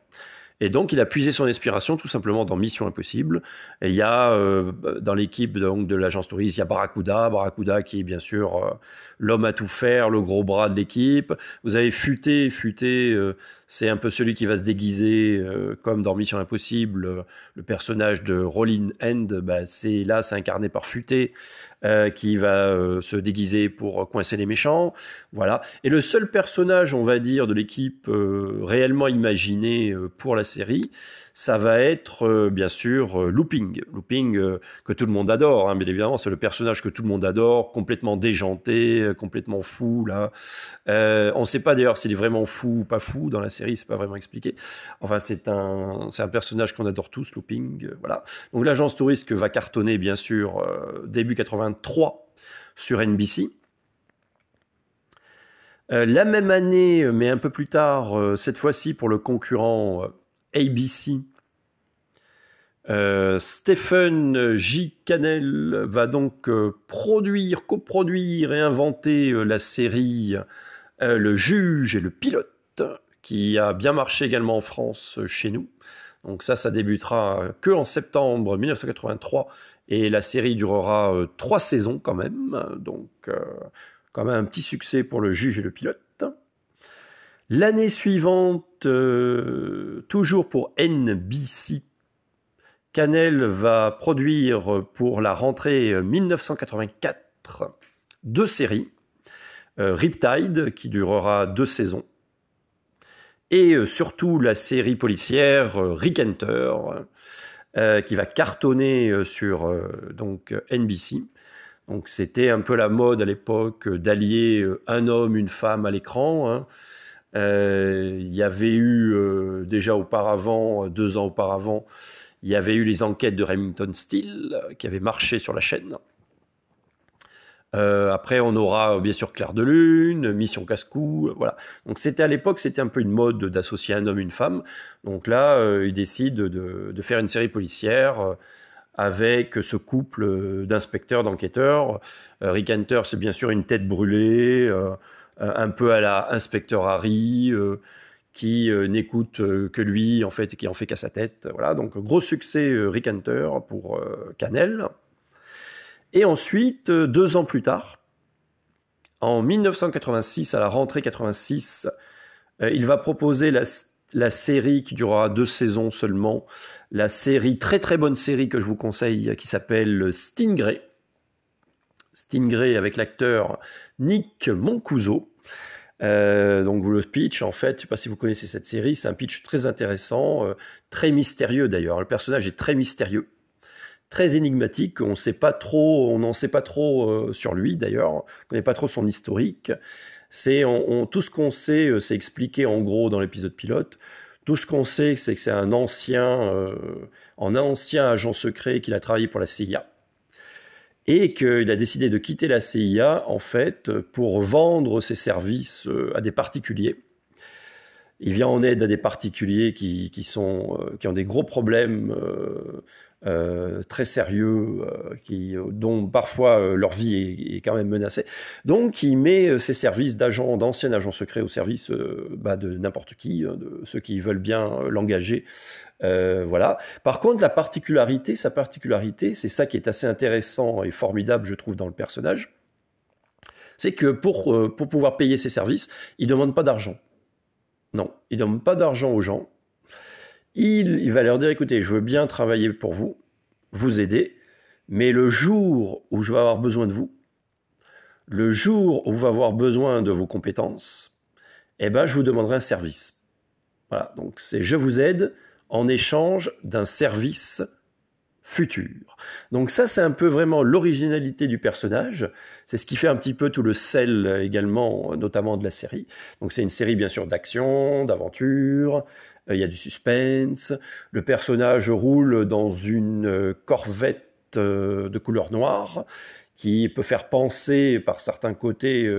Et donc, il a puisé son inspiration tout simplement dans Mission Impossible. Et il y a euh, dans l'équipe de l'agence touriste, il y a Barracuda, Barracuda qui est bien sûr euh, l'homme à tout faire, le gros bras de l'équipe. Vous avez Futé, Futé, c'est un peu celui qui va se déguiser euh, comme dans Mission Impossible. euh, le personnage de Rollin End, bah, c'est là, c'est incarné par Futé, euh, qui va se déguiser pour coincer les méchants. Voilà. Et le seul personnage, on va dire, de l'équipe réellement imaginé pour la série, ça va être euh, bien sûr euh, Looping. Looping euh, que tout le monde adore, hein, bien évidemment, c'est le personnage que tout le monde adore, complètement déjanté, complètement fou là. On ne sait pas d'ailleurs s'il est vraiment fou ou pas fou dans la série, c'est pas vraiment expliqué. Enfin, c'est un, un personnage qu'on adore tous, Looping. voilà. Donc l'agence touriste va cartonner bien sûr début 83 sur NBC. La même année, mais un peu plus tard, cette fois-ci pour le concurrent ABC, euh, Stephen J. Cannell va donc euh, produire, coproduire et inventer euh, la série Le juge et le pilote, qui a bien marché également en France chez nous. Donc ça, ça débutera que septembre 1983 et la série durera trois saisons quand même. Donc quand même un petit succès pour le juge et le pilote. L'année suivante, euh, toujours pour NBC, Canel va produire pour la rentrée 1984 deux séries. Euh, Riptide, qui durera deux saisons, et euh, surtout la série policière Rick qui va cartonner sur donc NBC. Donc c'était un peu la mode à l'époque d'allier un homme, une femme à l'écran. hein. Euh, il y avait eu euh, déjà auparavant, euh, deux ans auparavant, il y avait eu les enquêtes de Remington Steele qui avaient marché sur la chaîne. Après, on aura bien sûr Claire de Lune, Mission Casse-Cou, voilà. Donc c'était à l'époque, c'était un peu une mode d'associer un homme une femme. Donc là, euh, ils décident de, de faire une série policière avec ce couple d'inspecteurs, d'enquêteurs. Rick Hunter, c'est bien sûr une tête brûlée, un peu à la inspecteur Harry, euh, qui euh, n'écoute euh, que lui en fait et qui en fait qu'à sa tête. Voilà, donc gros succès euh, Rick Hunter pour euh, Canel. Et ensuite, euh, deux ans plus tard, en 1986, à la rentrée 86, euh, il va proposer la, la série qui durera deux saisons seulement, la série, très très bonne série que je vous conseille, qui s'appelle Stingray. Stingray avec l'acteur Nick Mancuso. Euh, donc le pitch, en fait, je ne sais pas si vous connaissez cette série, c'est un pitch très intéressant, euh, très mystérieux d'ailleurs. Le personnage est très mystérieux, très énigmatique. On sait pas trop, on n'en sait pas trop euh, sur lui d'ailleurs. On connaît pas trop son historique. Tout ce qu'on sait, c'est expliqué en gros dans l'épisode pilote. Tout ce qu'on sait, c'est que c'est un ancien, un ancien agent secret qu'il a travaillé pour la CIA et qu'il a décidé de quitter la CIA en fait pour vendre ses services euh, à des particuliers. Il vient en aide à des particuliers qui, qui sont, euh, qui ont des gros problèmes euh, très sérieux, euh, qui, dont parfois euh, leur vie est, quand même menacée. Donc il met ses services d'agent, d'ancien agent secret au service bah, de n'importe qui, hein, de ceux qui veulent bien l'engager. Voilà. Par contre, la particularité, sa particularité, c'est ça qui est assez intéressant et formidable, je trouve, dans le personnage, c'est que pour, pour pouvoir payer ses services, il ne demande pas d'argent. Non, il ne demande pas d'argent aux gens. Il, va leur dire, écoutez, je veux bien travailler pour vous, vous aider, mais le jour où je vais avoir besoin de vous, le jour où vous avoir besoin de vos compétences, eh ben, je vous demanderai un service. Voilà, donc c'est je vous aide en échange d'un service futur. Donc ça, c'est un peu vraiment l'originalité du personnage. C'est ce qui fait un petit peu tout le sel euh, également, euh, notamment de la série. Donc c'est une série bien sûr d'action, d'aventure. Euh, Il y a du suspense. Le personnage roule dans une euh, Corvette euh, de couleur noire qui peut faire penser par certains côtés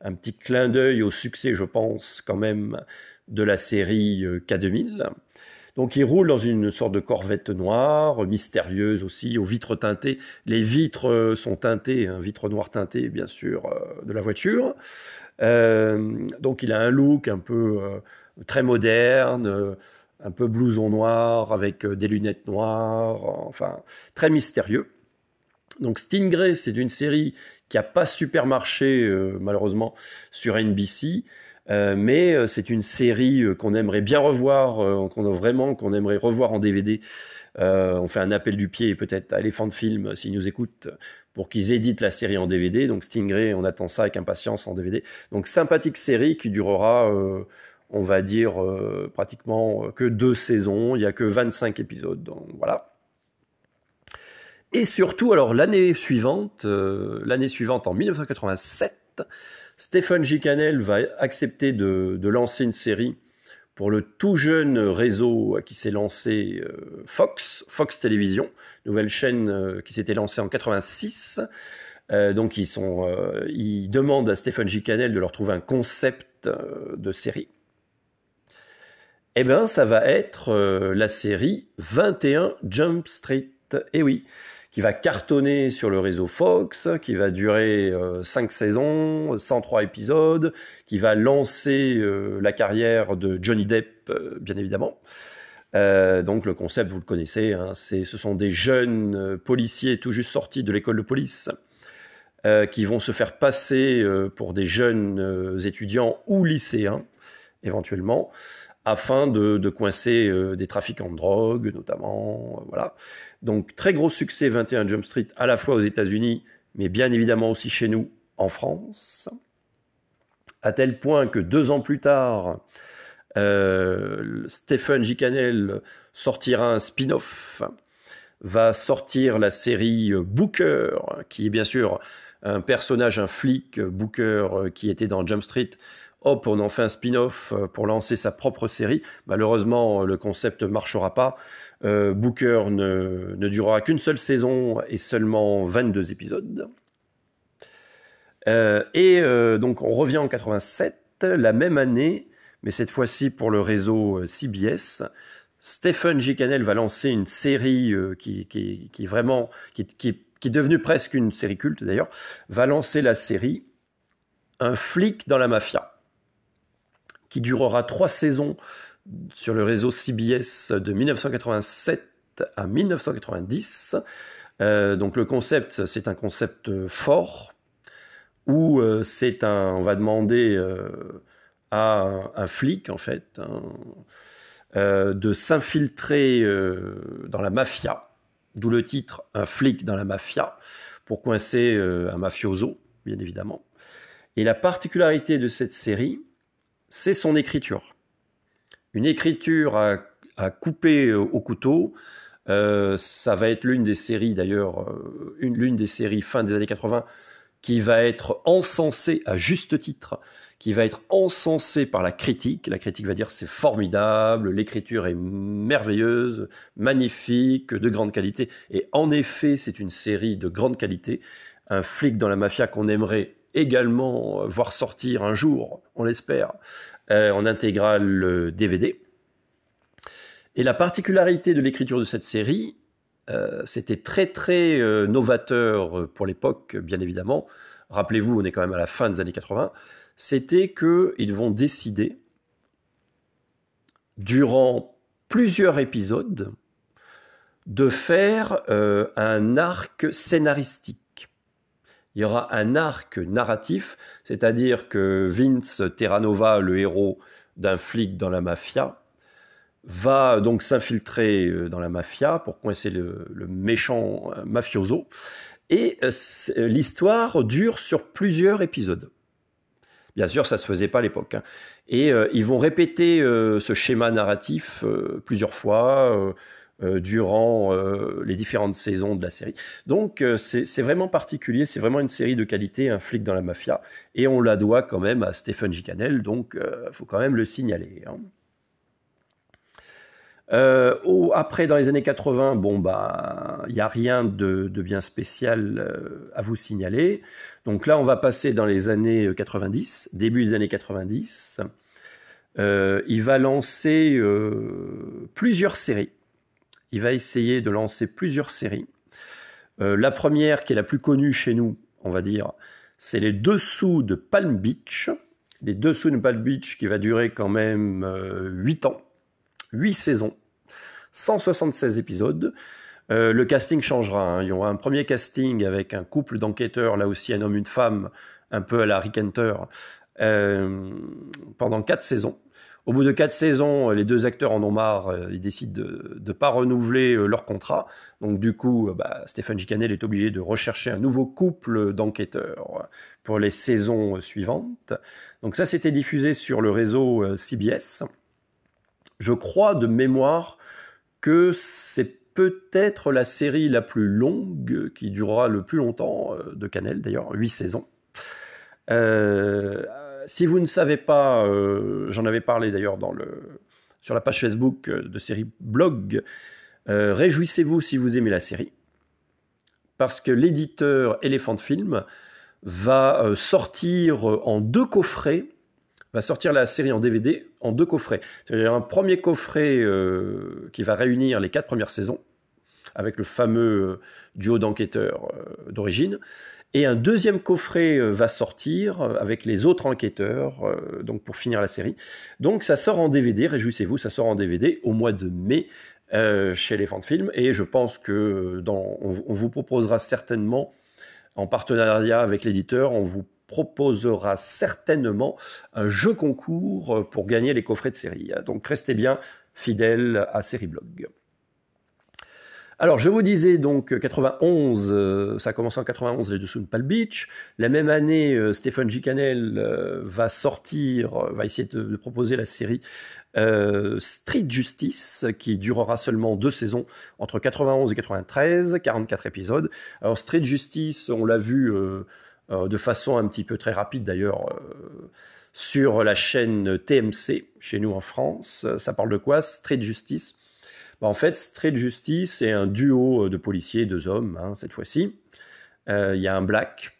un petit clin d'œil au succès, je pense, quand même, de la série euh, K2000. Donc il roule dans une sorte de corvette noire, mystérieuse aussi, aux vitres teintées. Les vitres sont teintées, hein, vitres noires teintées bien sûr, de la voiture. Donc il a un look un peu très moderne, euh, un peu blouson noir avec euh, des lunettes noires, enfin très mystérieux. Donc Stingray, c'est une série qui a pas super marché euh, malheureusement sur NBC, mais c'est une série qu'on aimerait bien revoir, qu'on a vraiment qu'on aimerait revoir en DVD. On fait un appel du pied peut-être à Elephant Film s'ils nous écoutent pour qu'ils éditent la série en DVD. Donc Stingray, on attend ça avec impatience en DVD. Donc sympathique série qui durera, on va dire euh, pratiquement que deux saisons. Il y a que 25 épisodes. Donc voilà. Et surtout, alors l'année suivante, euh, l'année suivante en 1987, Stephen J. Cannell va accepter de, lancer une série pour le tout jeune réseau qui s'est lancé euh, Fox, Fox Télévision, nouvelle chaîne euh, qui s'était lancée en 86. Euh, donc ils sont, euh, ils demandent à Stephen J. Cannell de leur trouver un concept euh, de série. Eh bien, ça va être euh, la série 21 Jump Street. Eh oui, qui va cartonner sur le réseau Fox, qui va durer 5 saisons, 103 épisodes, qui va lancer euh, la carrière de Johnny Depp, euh, bien évidemment. Euh, donc le concept, vous le connaissez, hein, c'est, ce sont des jeunes euh, policiers tout juste sortis de l'école de police euh, qui vont se faire passer euh, pour des jeunes euh, étudiants ou lycéens, éventuellement, afin de, coincer euh, des trafiquants de drogue, notamment. euh, voilà. Donc très gros succès 21 Jump Street, à la fois aux États-Unis, mais bien évidemment aussi chez nous, en France. À tel point que deux ans plus tard, euh, Stephen J. Sortira un spin-off, va sortir la série Booker, qui est bien sûr un personnage, un flic, Booker, qui était dans Jump Street. Hop, on en fait un spin-off euh, pour lancer sa propre série. Malheureusement, euh, le concept ne marchera pas. Euh, Booker ne, durera qu'une seule saison et seulement 22 épisodes. Et donc on revient en 87, la même année, mais cette fois-ci pour le réseau CBS. Stephen J. Cannell va lancer une série qui, est vraiment qui est devenue presque une série culte d'ailleurs, va lancer la série Un flic dans la mafia, qui durera trois saisons sur le réseau CBS de 1987 à 1990. Euh, donc le concept, c'est un concept euh, fort où euh, c'est un, on va demander à un, flic en fait euh, de s'infiltrer dans la mafia, d'où le titre Un flic dans la mafia, pour coincer un mafioso, bien évidemment. Et la particularité de cette série, c'est son écriture. Une écriture à, couper euh, au couteau. Euh, ça va être l'une des séries, d'ailleurs, euh, une- l'une des séries fin des années 80 qui va être encensée à juste titre, qui va être encensée par la critique. La critique va dire c'est formidable, l'écriture est merveilleuse, magnifique, de grande qualité. Et en effet, c'est une série de grande qualité. Un flic dans la mafia qu'on aimerait également euh, voir sortir un jour, on l'espère, euh, en intégrale DVD. Et la particularité de l'écriture de cette série, euh, c'était très très novateur pour l'époque, bien évidemment. Rappelez-vous, on est quand même à la fin des années 80. C'était qu'ils vont décider, durant plusieurs épisodes, de faire un arc scénaristique. Il y aura un arc narratif, c'est-à-dire que Vince Terranova, le héros d'un flic dans la mafia, va donc s'infiltrer euh, dans la mafia pour coincer le, méchant euh, mafioso. Et euh, l'histoire dure sur plusieurs épisodes. Bien sûr, ça se faisait pas à l'époque. hein. Et ils vont répéter ce schéma narratif plusieurs fois durant euh, les différentes saisons de la série. Donc euh, c'est vraiment particulier, c'est vraiment une série de qualité, un flic dans la mafia, et on la doit quand même à Stephen J. Cannell, donc il faut quand même le signaler. hein. Euh, après, dans les années 80, bon bah, il n'y a rien de, bien spécial euh, à vous signaler. Donc là, on va passer dans les années 90, début des années 90. Euh, il va lancer euh, plusieurs séries. Il va essayer de lancer plusieurs séries. Euh, la première, qui est la plus connue chez nous, on va dire, c'est les Dessous de Palm Beach. Les Dessous de Palm Beach, qui va durer quand même euh, 8 ans. 8 saisons, 176 épisodes. Euh, le casting changera. hein. Il y aura un premier casting avec un couple d'enquêteurs, là aussi un homme, une femme, un peu à la Rick Hunter, euh, pendant quatre saisons. Au bout de quatre saisons, les deux acteurs en ont marre, euh, ils décident de ne pas renouveler euh, leur contrat. Donc du coup, euh, bah, Stéphane Gicanel est obligé de rechercher un nouveau couple d'enquêteurs pour les saisons euh, suivantes. Donc ça, c'était diffusé sur le réseau euh, CBS. Je crois de mémoire que c'est peut-être la série la plus longue, qui durera le plus longtemps, euh, de Canel d'ailleurs, huit saisons. Euh, si vous ne savez pas, euh, j'en avais parlé d'ailleurs sur la page Facebook euh, de série blog, euh, réjouissez-vous si vous aimez la série, parce que l'éditeur Elephant Film va sortir en deux coffrets, va sortir la série en DVD en deux coffrets. C'est-à-dire un premier coffret qui va réunir les quatre premières saisons, avec le fameux duo d'enquêteurs d'origine, et un deuxième coffret euh, va sortir euh, avec les autres enquêteurs, euh, donc pour finir la série. Donc ça sort en DVD, réjouissez-vous, ça sort en DVD au mois de mai chez Elephant Film, et je pense que on, vous proposera certainement, en partenariat avec l'éditeur, on vous proposera certainement un jeu concours pour gagner les coffrets de série. Donc restez bien fidèles à Serieblog. Alors, je vous disais donc 91, euh, ça a commencé en 91 les dessous de Palm Beach. La même année, euh, Stephen euh, va sortir, euh, va essayer de, de proposer la série euh, Street Justice, qui durera seulement deux saisons, entre 91 et 93, 44 épisodes. Alors, Street Justice, on l'a vu euh, euh, de façon un petit peu très rapide d'ailleurs euh, sur la chaîne TMC, chez nous en France. Ça parle de quoi? Street Justice bah, en fait, Street Justice, c'est un duo de policiers, deux hommes, hein, cette fois-ci. Euh, Il y a un black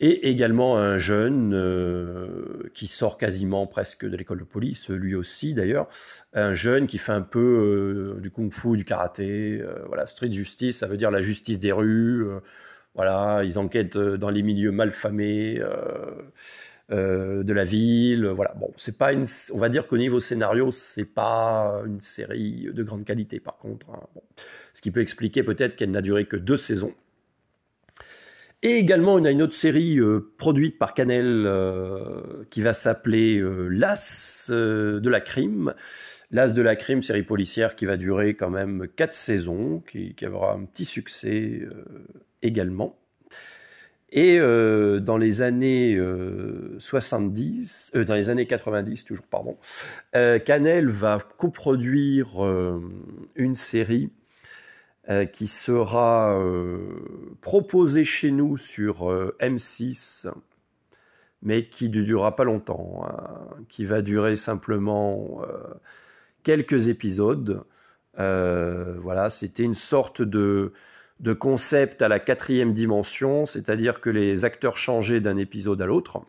et également un jeune euh, qui sort quasiment presque de l'école de police, lui aussi d'ailleurs. Un jeune qui fait un peu euh, du kung-fu, du karaté. euh, voilà, Street Justice, ça veut dire la justice des rues. euh, voilà, ils enquêtent euh, dans les milieux malfamés. Euh, de la ville. Voilà. Bon, c'est pas une. On va dire qu'au niveau scénario, c'est pas une série de grande qualité. Par contre, hein. Ce qui peut expliquer peut-être qu'elle n'a duré que deux saisons. Et également, on a une autre série euh, produite par Canel euh, qui va s'appeler L'As de la crime. L'As de la crime, série policière qui va durer quand même quatre saisons, qui, qui aura un petit succès également. Et euh, dans les années euh, 70, euh, dans les années 90 toujours, pardon, euh, Canel va coproduire euh, une série euh, qui sera euh, proposée chez nous sur euh, M6, mais qui ne durera pas longtemps, hein, qui va durer simplement euh, quelques épisodes. Euh, voilà, c'était une sorte de de concept à la quatrième dimension, c'est-à-dire que les acteurs changeaient d'un épisode à l'autre.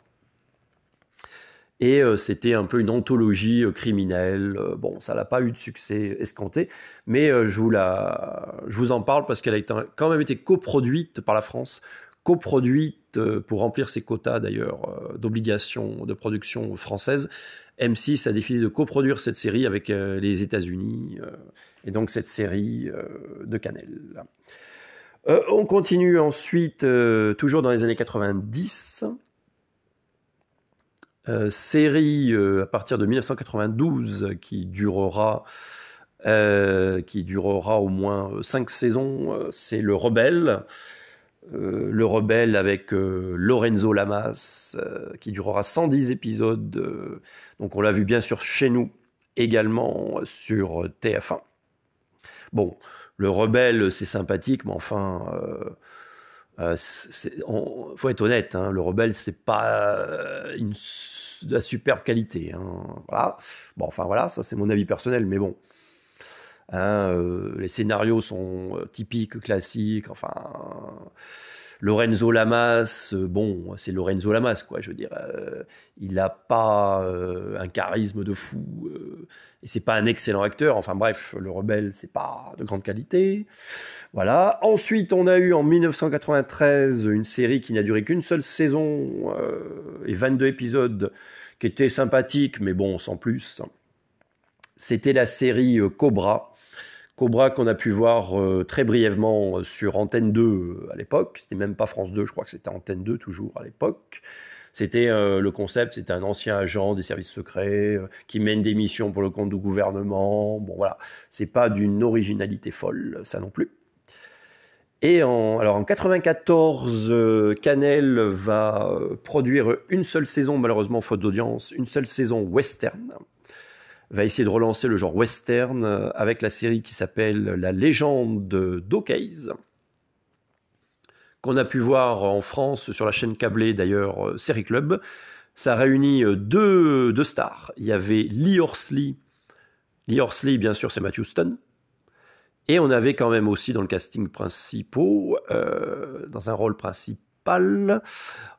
Et euh, c'était un peu une anthologie euh, criminelle. Euh, bon, ça n'a pas eu de succès escompté, mais je, vous la, je vous en parle parce qu'elle a quand même été coproduite par la France, coproduite pour remplir ses quotas d'ailleurs d'obligations de production française. M6 a décidé de coproduire cette série avec les États-Unis, et donc cette série de Canel. Euh, on continue ensuite, euh, toujours dans les années 90. Euh, série à partir de 1992 qui durera, au moins cinq saisons. C'est Le Rebelle. Le Rebelle avec Lorenzo Lamas, qui durera 110 épisodes. donc on l'a vu bien sûr chez nous, également sur euh, TF1. Bon, le Rebelle, c'est sympathique, mais enfin, euh, euh, on- faut être honnête, hein, le Rebelle, c'est pas euh, une, de la superbe qualité. hein, voilà. Bon, enfin voilà, ça c'est mon avis personnel, mais bon. Hein, euh, les scénarios sont typiques, classiques. Enfin, Lorenzo Lamas, euh, bon, c'est Lorenzo Lamas, quoi. Je veux dire, euh, il n'a pas euh, un charisme de fou et c'est pas un excellent acteur. Enfin bref, le rebelle, c'est pas de grande qualité. Voilà. Ensuite, on a eu en 1993 une série qui n'a duré qu'une seule saison et 22 épisodes, qui était sympathique, mais bon, sans plus. c'était la série Cobra. Cobra qu'on a pu voir euh, très brièvement euh, sur Antenne 2 euh, à l'époque. C'était même pas France 2, je crois que c'était Antenne 2 toujours à l'époque. C'était le concept, c'était un ancien agent des services secrets qui mène des missions pour le compte du gouvernement. Bon voilà, c'est pas d'une originalité folle, ça non plus. Et alors en 94, euh, Canel va produire une seule saison, malheureusement faute d'audience, une seule saison western. Va essayer de relancer le genre western euh, avec la série qui s'appelle La légende d'O'Case, qu'on a pu voir en France sur la chaîne câblée d'ailleurs euh, Série Club. Ça réunit euh, deux, deux stars. Il y avait Lee Horsley. Lee Horsley, bien sûr, c'est Matthew Stone. Et on avait quand même aussi dans le casting principal, dans un rôle principal,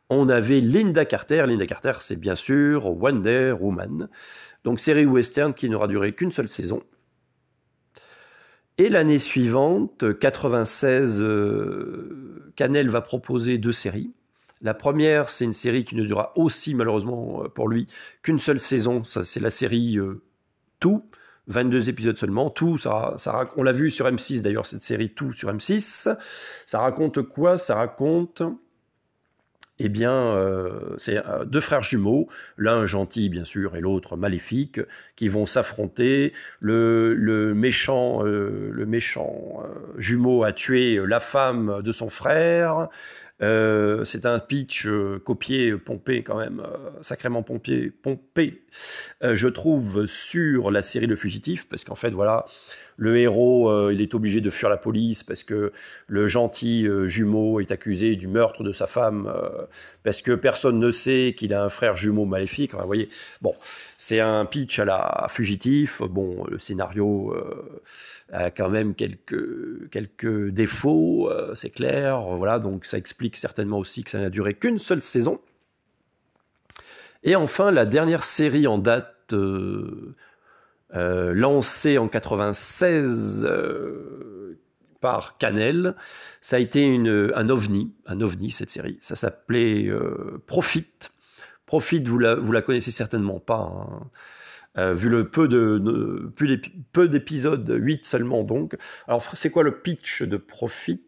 on avait Linda Carter. Linda Carter, c'est bien sûr Wonder Woman. Donc série western qui n'aura duré qu'une seule saison. Et l'année suivante, 96, euh, Canel va proposer deux séries. La première, c'est une série qui ne durera aussi malheureusement euh, pour lui qu'une seule saison. Ça, c'est la série euh, Tout. 22 épisodes seulement. Tout, ça, ça, on l'a vu sur M6 d'ailleurs, cette série Tout sur M6. Ça raconte quoi? Ça raconte, eh bien, euh, c'est euh, deux frères jumeaux, l'un gentil bien sûr et l'autre maléfique, qui vont s'affronter. Le, méchant, le méchant euh, jumeau a tué la femme de son frère. C'est un pitch copié, pompé quand même, sacrément pompé, pompé, je trouve, sur la série Le Fugitif, parce qu'en fait, voilà, le héros, euh, il est obligé de fuir la police parce que le gentil euh, jumeau est accusé du meurtre de sa femme, euh, parce que personne ne sait qu'il a un frère jumeau maléfique. Vous voyez, bon, c'est un pitch à la Fugitif. Bon, le scénario a quand même quelques, quelques défauts, c'est clair. Voilà, donc ça explique certainement aussi que ça n'a duré qu'une seule saison. Et enfin, la dernière série en date euh, lancée en 96 euh, par Canel, ça a été une, un ovni, un ovni cette série. Ça s'appelait euh, Profit. Profit, vous la, vous la connaissez certainement pas. hein. Euh, vu le peu de, peu d'épisodes, 8 seulement donc. Alors c'est quoi le pitch de Profit?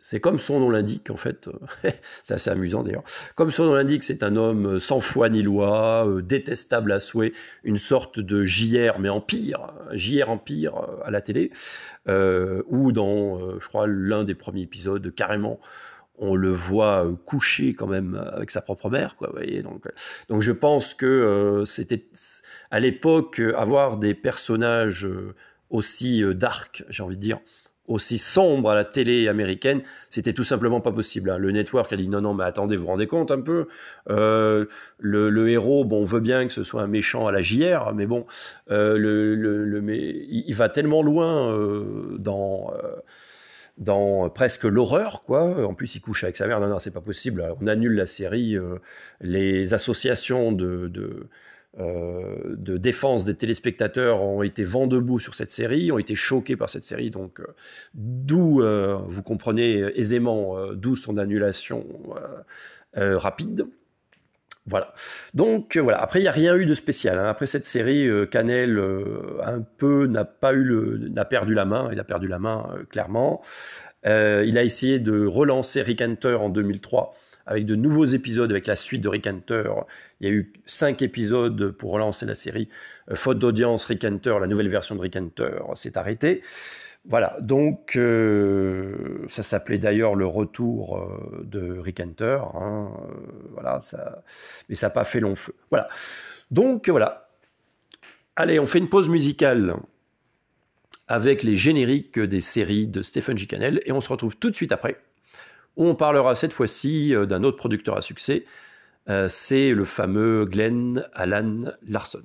C'est comme son nom l'indique en fait, (laughs) c'est assez amusant d'ailleurs. Comme son nom l'indique, c'est un homme sans foi ni loi, euh, détestable à souhait, une sorte de JR mais en pire, JR en pire euh, à la télé, euh, ou dans, euh, je crois, l'un des premiers épisodes, carrément, on le voit euh, coucher quand même avec sa propre mère, quoi. Vous voyez, donc, euh, donc je pense que euh, c'était à l'époque euh, avoir des personnages euh, aussi euh, dark, j'ai envie de dire, aussi sombres à la télé américaine, c'était tout simplement pas possible. hein. Le network a dit non, non, mais attendez, vous vous rendez compte un peu Euh, le, héros, bon, on veut bien que ce soit un méchant à la JR, mais bon, euh, il va tellement loin euh, dans dans presque l'horreur, quoi. En plus, il couche avec sa mère. Non, non, c'est pas possible. On annule la série. les associations de, euh, de défense des téléspectateurs ont été vent debout sur cette série, ont été choqués par cette série. Donc, euh, d'où, euh, vous comprenez aisément, d'où son annulation rapide. Voilà. Donc voilà. Après, il n'y a rien eu de spécial. hein. Après cette série, Canel un peu n'a pas eu le, n'a perdu la main. Il a perdu la main clairement. Il a essayé de relancer Rick Hunter en 2003 avec de nouveaux épisodes avec la suite de Rick Hunter. Il y a eu cinq épisodes pour relancer la série. Euh, faute d'audience, Rick Hunter, la nouvelle version de Rick Hunter, s'est arrêtée. Voilà, donc euh, ça s'appelait d'ailleurs le retour euh, de Rick Hunter. hein, voilà, ça, mais ça n'a pas fait long feu. Voilà. Donc voilà. Allez, on fait une pause musicale avec les génériques des séries de Stephen. Cannell et on se retrouve tout de suite après on parlera cette fois-ci euh, d'un autre producteur à succès. Euh, C'est le fameux Glenn Alan Larson.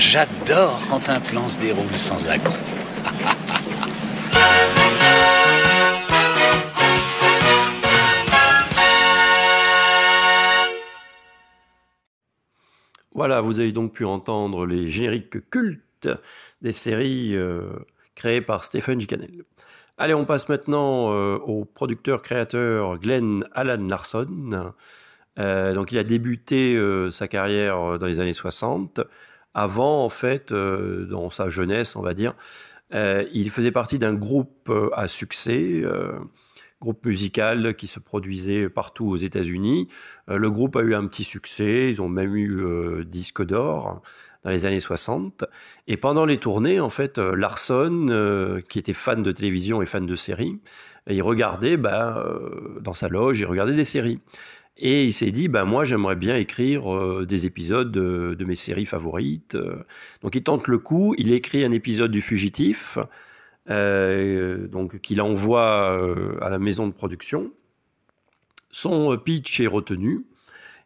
J'adore quand un plan se déroule sans accroc. (laughs) Voilà, vous avez donc pu entendre les génériques cultes des séries euh, créées par Stephen. Cannell. Allez, on passe maintenant euh, au producteur-créateur Glenn Alan Larson. Euh, donc, il a débuté sa carrière dans les années 60. Avant, en fait, euh, dans sa jeunesse, on va dire, euh, il faisait partie d'un groupe euh, à succès, groupe musical qui se produisait partout aux États-Unis. Le groupe a eu un petit succès, ils ont même eu disque d'or dans les années 60. Et pendant les tournées, en fait, Larson, qui était fan de télévision et fan de séries, il regardait bah, dans sa loge, il regardait des séries. Et il s'est dit, bah, moi j'aimerais bien écrire euh, des épisodes de, mes séries favorites. Euh, Donc il tente le coup, il écrit un épisode du Fugitif, euh, donc qu'il envoie à la maison de production. Son pitch est retenu.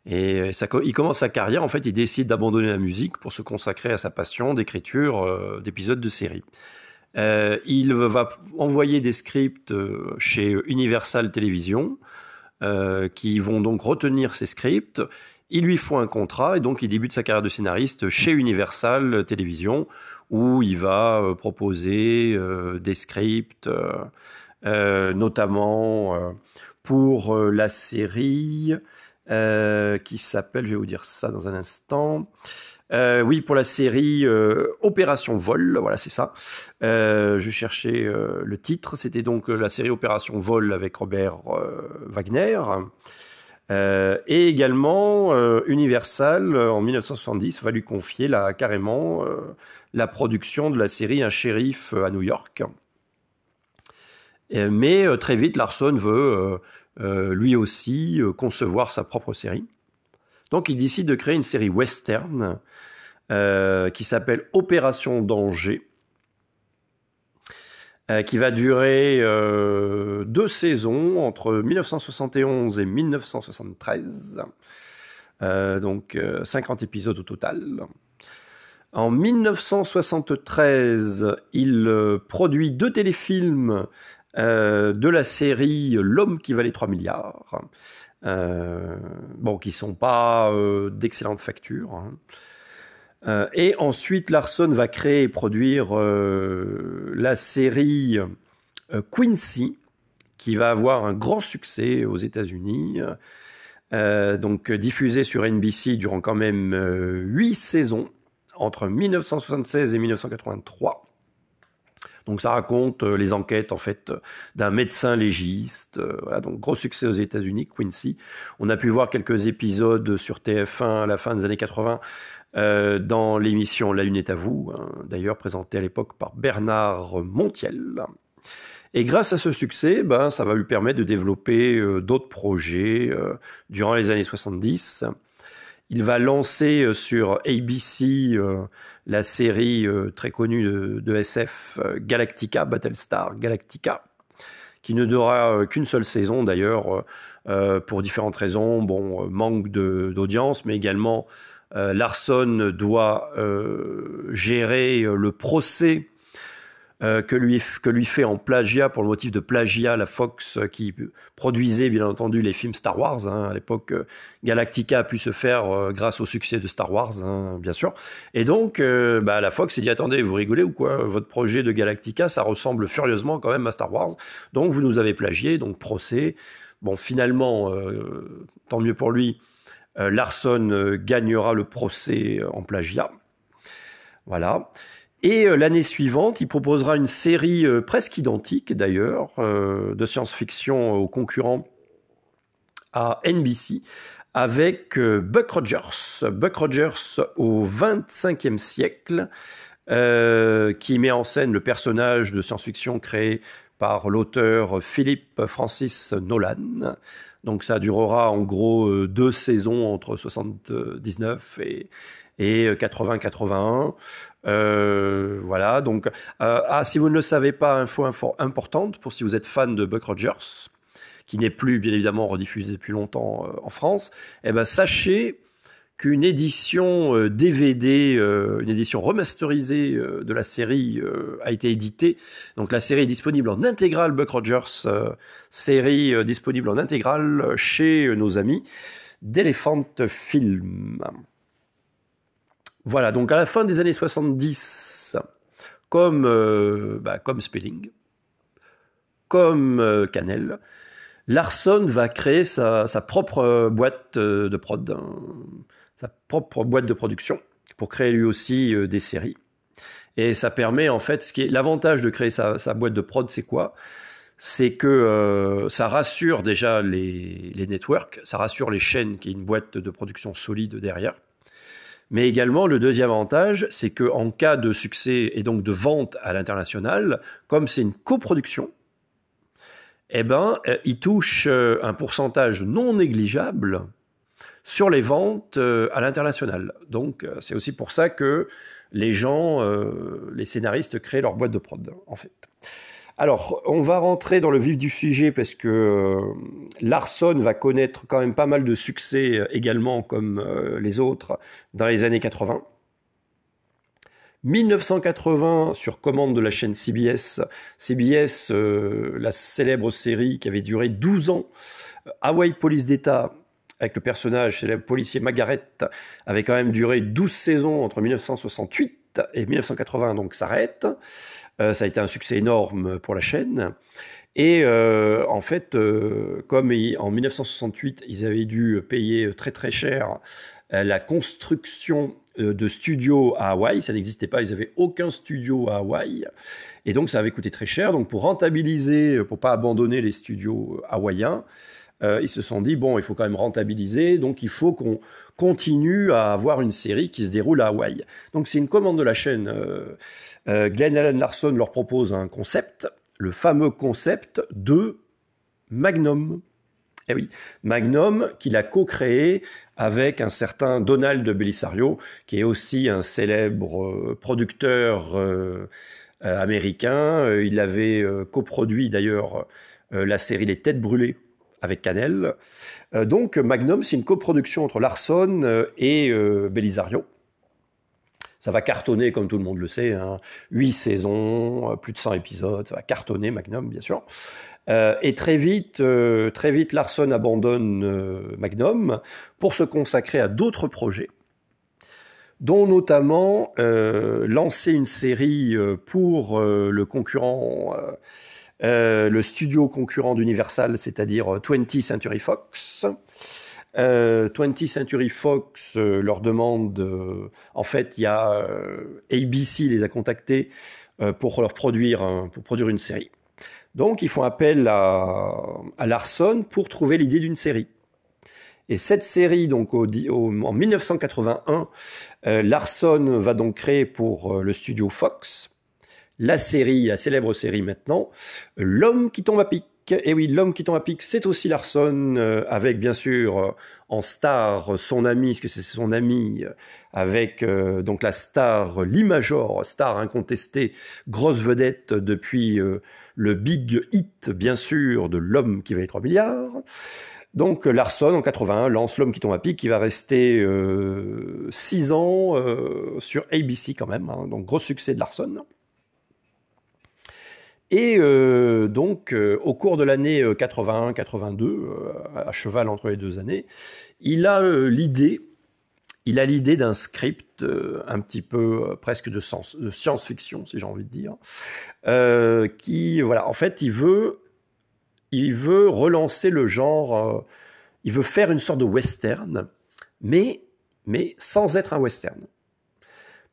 Et il commence sa carrière, en fait, il décide d'abandonner la musique pour se consacrer à sa passion d'écriture d'épisodes de séries. Il va envoyer des scripts chez Universal Television, euh, qui vont donc retenir ces scripts. Ils lui font un contrat et donc il débute sa carrière de scénariste chez Universal Television, où il va euh, proposer euh, des scripts, notamment pour la série qui s'appelle, je vais vous dire ça dans un instant. Euh, oui, pour la série euh, Opération Vol, voilà, c'est ça. Euh, je cherchais euh, le titre. C'était donc la série Opération Vol avec Robert Wagner. Et également, Universal, en 1970, va lui confier là, carrément la production de la série Un shérif à New York. Mais très vite, Larson veut lui aussi concevoir sa propre série. Donc il décide de créer une série western euh, qui s'appelle Opération Danger, euh, qui va durer euh, deux saisons entre 1971 et 1973. Euh, donc euh, 50 épisodes au total. En 1973, il produit deux téléfilms de la série L'homme qui valait 3 milliards. Euh, bon, qui sont pas euh, d'excellente facture. hein. Euh, et ensuite, Larson va créer et produire euh, la série euh, Quincy, qui va avoir un grand succès aux États-Unis. Euh, donc euh, diffusée sur NBC durant quand même euh, huit saisons entre 1976 et 1983. Donc ça raconte euh, les enquêtes en fait euh, d'un médecin légiste. euh, voilà, donc gros succès aux États-Unis, Quincy. On a pu voir quelques épisodes sur TF1 à la fin des années 80 euh, dans l'émission La Lune est à vous, hein, d'ailleurs présentée à l'époque par Bernard Montiel. Et grâce à ce succès, ben, ça va lui permettre de développer d'autres projets durant les années 70. Il va lancer sur ABC la série euh, très connue de, SF euh, Galactica, Battlestar Galactica, qui ne durera euh, qu'une seule saison d'ailleurs, euh, pour différentes raisons. Bon, manque d'audience, mais également Larson doit gérer le procès euh, que, lui, que lui fait en plagiat, pour le motif de plagiat, la Fox euh, qui produisait bien entendu les films Star Wars. hein. À l'époque, euh, Galactica a pu se faire grâce au succès de Star Wars, hein, bien sûr. Et donc, bah, la Fox s'est dit attendez, vous rigolez ou quoi? Votre projet de Galactica, ça ressemble furieusement quand même à Star Wars. Donc, vous nous avez plagié, donc procès. Bon, finalement, tant mieux pour lui, Larson gagnera le procès en plagiat. Voilà. Et euh, l'année suivante, il proposera une série euh, presque identique d'ailleurs, euh, de science-fiction aux concurrents à NBC, avec Buck Rogers. Buck Rogers au 25e siècle, qui met en scène le personnage de science-fiction créé par l'auteur Philip Francis Nolan. Donc ça durera en gros deux saisons entre 79 et, et 80-81. Euh, voilà, donc euh, ah, si vous ne le savez pas, info, importante pour si vous êtes fan de Buck Rogers, qui n'est plus bien évidemment rediffusé depuis longtemps euh, en France, eh ben sachez qu'une édition euh, DVD, euh, une édition remasterisée euh, de la série euh, a été éditée. Donc la série est disponible en intégrale Buck Rogers, euh, série euh, disponible en intégrale chez euh, nos amis d'Elephant Film. Voilà, donc à la fin des années 70, comme, euh, bah, comme Spelling, comme euh, Canel, Larson va créer sa, propre boîte euh, de prod, hein, sa propre boîte de production, pour créer lui aussi euh, des séries. Et ça permet en fait, l'avantage de créer sa, boîte de prod, c'est quoi? C'est que ça rassure déjà les, les networks, ça rassure les chaînes qui est une boîte de production solide derrière. Mais également, le deuxième avantage, c'est que en cas de succès et donc de vente à l'international, comme c'est une coproduction, eh ben, euh, il touche euh, un pourcentage non négligeable sur les ventes euh, à l'international. Donc, c'est aussi pour ça que les gens, les scénaristes créent leur boîte de prod, en fait. Alors, on va rentrer dans le vif du sujet parce que euh, Larson va connaître quand même pas mal de succès euh, également comme euh, les autres dans les années 80. 1980, sur commande de la chaîne CBS, CBS, la célèbre série qui avait duré 12 ans, Hawaii Police d'État, avec le personnage célèbre policier Margaret, avait quand même duré 12 saisons entre 1968 et 1980, donc s'arrête. Euh, ça a été un succès énorme pour la chaîne. Et euh, en fait, euh, comme en 1968, ils avaient dû payer très très cher euh, la construction de studios à Hawaï, ça n'existait pas, ils n'avaient aucun studio à Hawaï, et donc ça avait coûté très cher. Donc pour rentabiliser, pour pas abandonner les studios hawaïens, ils se sont dit bon, il faut quand même rentabiliser, donc il faut qu'on continue à avoir une série qui se déroule à Hawaï. Donc c'est une commande de la chaîne. Euh, euh, Glenn Allen Larson leur propose un concept, le fameux concept de Magnum. Eh oui, Magnum qu'il a co-créé avec un certain Donald Belisario, qui est aussi un célèbre euh, producteur américain. Il avait coproduit d'ailleurs la série Les Têtes Brûlées avec Canel. Euh, donc Magnum, c'est une coproduction entre Larson euh, et euh, Belisario. Ça va cartonner, comme tout le monde le sait, hein. 8 saisons, plus de 100 épisodes, ça va cartonner Magnum, bien sûr. Et très vite, très vite, Larson abandonne Magnum pour se consacrer à d'autres projets, dont notamment lancer une série pour le concurrent, euh, euh, le studio concurrent d'Universal, c'est-à-dire euh, 20th Century Fox. Euh, 20th Century Fox euh, leur demande, euh, en fait, il y a euh, ABC les a contactés euh, pour leur produire, une série. Donc, ils font appel à, Larson pour trouver l'idée d'une série. Et cette série, donc en 1981, euh, Larson va donc créer pour euh, le studio Fox la série, la célèbre série maintenant, L'homme qui tombe à pic. Et oui, L'homme qui tombe à pic, c'est aussi Larson, euh, avec bien sûr euh, en star son ami, parce que c'est son ami, euh, avec euh, donc la star Lee Major, star incontestée, grosse vedette depuis euh, le big hit, bien sûr, de L'homme qui valait 3 milliards. Donc Larson, en 81, lance L'homme qui tombe à pic, qui va rester 6 ans euh, sur ABC quand même, hein, donc gros succès de Larson. Et euh, donc, euh, au cours de l'année 81-82, euh, à cheval entre les deux années, il a l'idée, il a l'idée d'un script un petit peu presque de, de science-fiction, si j'ai envie de dire, qui, voilà, en fait, il veut, il veut relancer le genre, il veut faire une sorte de western, mais, mais sans être un western.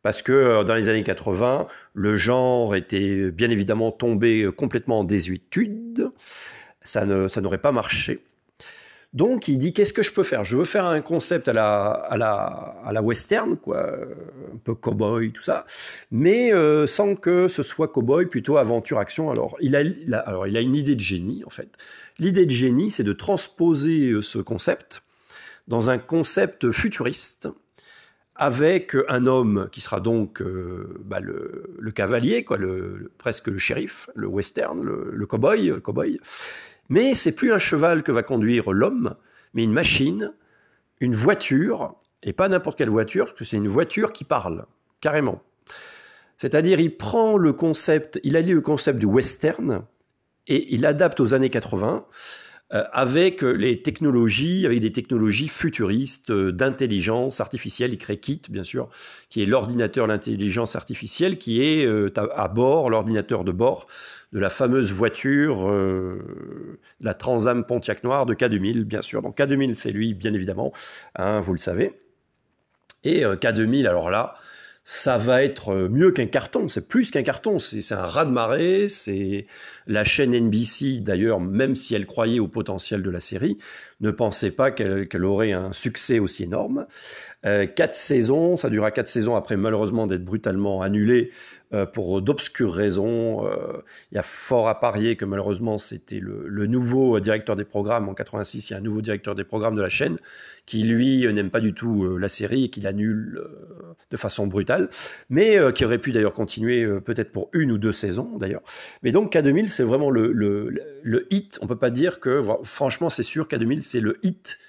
Parce que euh, dans les années 80, le genre était bien évidemment tombé euh, complètement en désuétude. Ça ne, ça n'aurait pas marché. Donc il dit qu'est-ce que je peux faire? Je veux faire un concept à la, à la, à la western, quoi, euh, un peu cowboy, tout ça, mais euh, sans que ce soit cowboy, plutôt aventure action. Alors il a, il a- alors il a une idée de génie en fait. L'idée de génie, c'est de transposer euh, ce concept dans un concept futuriste avec un homme qui sera donc euh, bah, le, cavalier, quoi, le, presque le shérif, le western, le, le cowboy, cowboy. Mais c'est plus un cheval que va conduire l'homme, mais une machine, une voiture Et pas n'importe quelle voiture, parce que c'est une voiture qui parle, carrément. C'est-à-dire, il prend le concept, il allie le concept du western et il adapte aux années 80 euh, avec les technologies, avec des technologies futuristes euh, d'intelligence artificielle. Il crée KIT, bien sûr, qui est l'ordinateur d'intelligence artificielle, qui est euh, à, bord, l'ordinateur de bord de la fameuse voiture, euh, la Transam Pontiac Noir de K2000, bien sûr. Donc K2000, c'est lui, bien évidemment, hein, vous le savez. Et euh, K2000, alors là, ça va être euh, mieux qu'un carton, c'est plus qu'un carton, c'est un raz-de-marée, c'est la chaîne NBC d'ailleurs, même si elle croyait au potentiel de la série, ne pensait pas qu'elle aurait un succès aussi énorme. Euh, quatre saisons, ça durera quatre saisons après malheureusement d'être brutalement annulé euh, pour d'obscures raisons. Euh, il y a fort à parier que malheureusement c'était le, le, nouveau directeur des programmes en 86, il y a un nouveau directeur des programmes de la chaîne qui lui n'aime pas du tout euh, la série et qui l'annule de façon brutale, mais qui aurait pu d'ailleurs continuer peut-être pour une ou deux saisons d'ailleurs. Mais donc K2000 c'est vraiment le, le, le, hit, on peut pas dire que franchement c'est sûr K2000 c'est le hit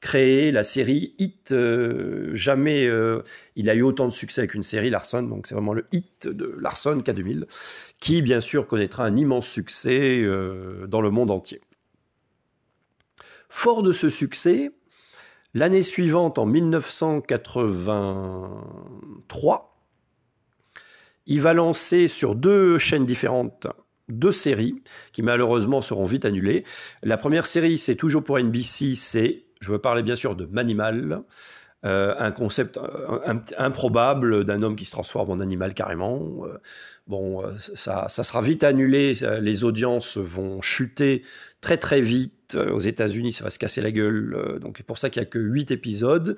créé la série hit euh, jamais euh, il a eu autant de succès avec une série Larson donc c'est vraiment le hit de Larson K2000 qui bien sûr connaîtra un immense succès euh, dans le monde entier fort de ce succès l'année suivante en 1983 il va lancer sur deux chaînes différentes deux séries qui malheureusement seront vite annulées. La première série, c'est toujours pour NBC, c'est je veux parler bien sûr de Manimal, euh, un concept euh, improbable d'un homme qui se transforme en animal carrément. Euh, bon, ça, sera vite annulé, les audiences vont chuter très très vite. Aux États-Unis, ça va se casser la gueule. donc c'est pour ça qu'il n'y a que 8 épisodes.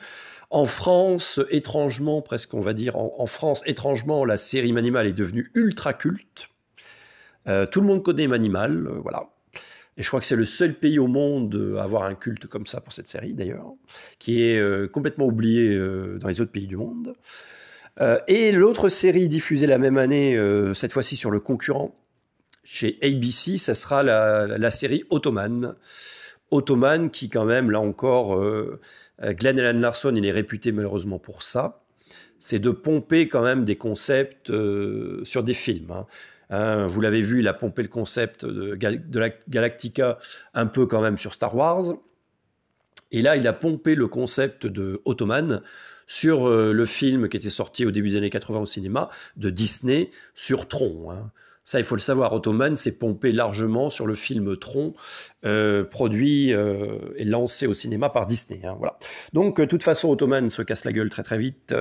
En France, étrangement, presque on va dire, en, en France, étrangement, la série Manimal est devenue ultra culte. tout le monde connaît Manimal, voilà. Et je crois que c'est le seul pays au monde à avoir un culte comme ça pour cette série, d'ailleurs, qui est euh, complètement oublié euh, dans les autres pays du monde. Euh, et l'autre série diffusée la même année, cette fois-ci sur le concurrent chez ABC, ça sera la, série Ottoman. Ottoman, qui quand même, là encore, Glenn Allen Larson, il est réputé malheureusement pour ça. C'est de pomper quand même des concepts sur des films. Hein. Hein, vous l'avez vu, il a pompé le concept de, de, la Galactica un peu quand même sur Star Wars. Et là, il a pompé le concept de Ottoman sur euh, le film qui était sorti au début des années 80 au cinéma de Disney sur Tron. Hein. Ça, il faut le savoir, Ottoman s'est pompé largement sur le film Tron, euh, produit euh, et lancé au cinéma par Disney. Hein, voilà. Donc, de toute façon, Ottoman se casse la gueule très très vite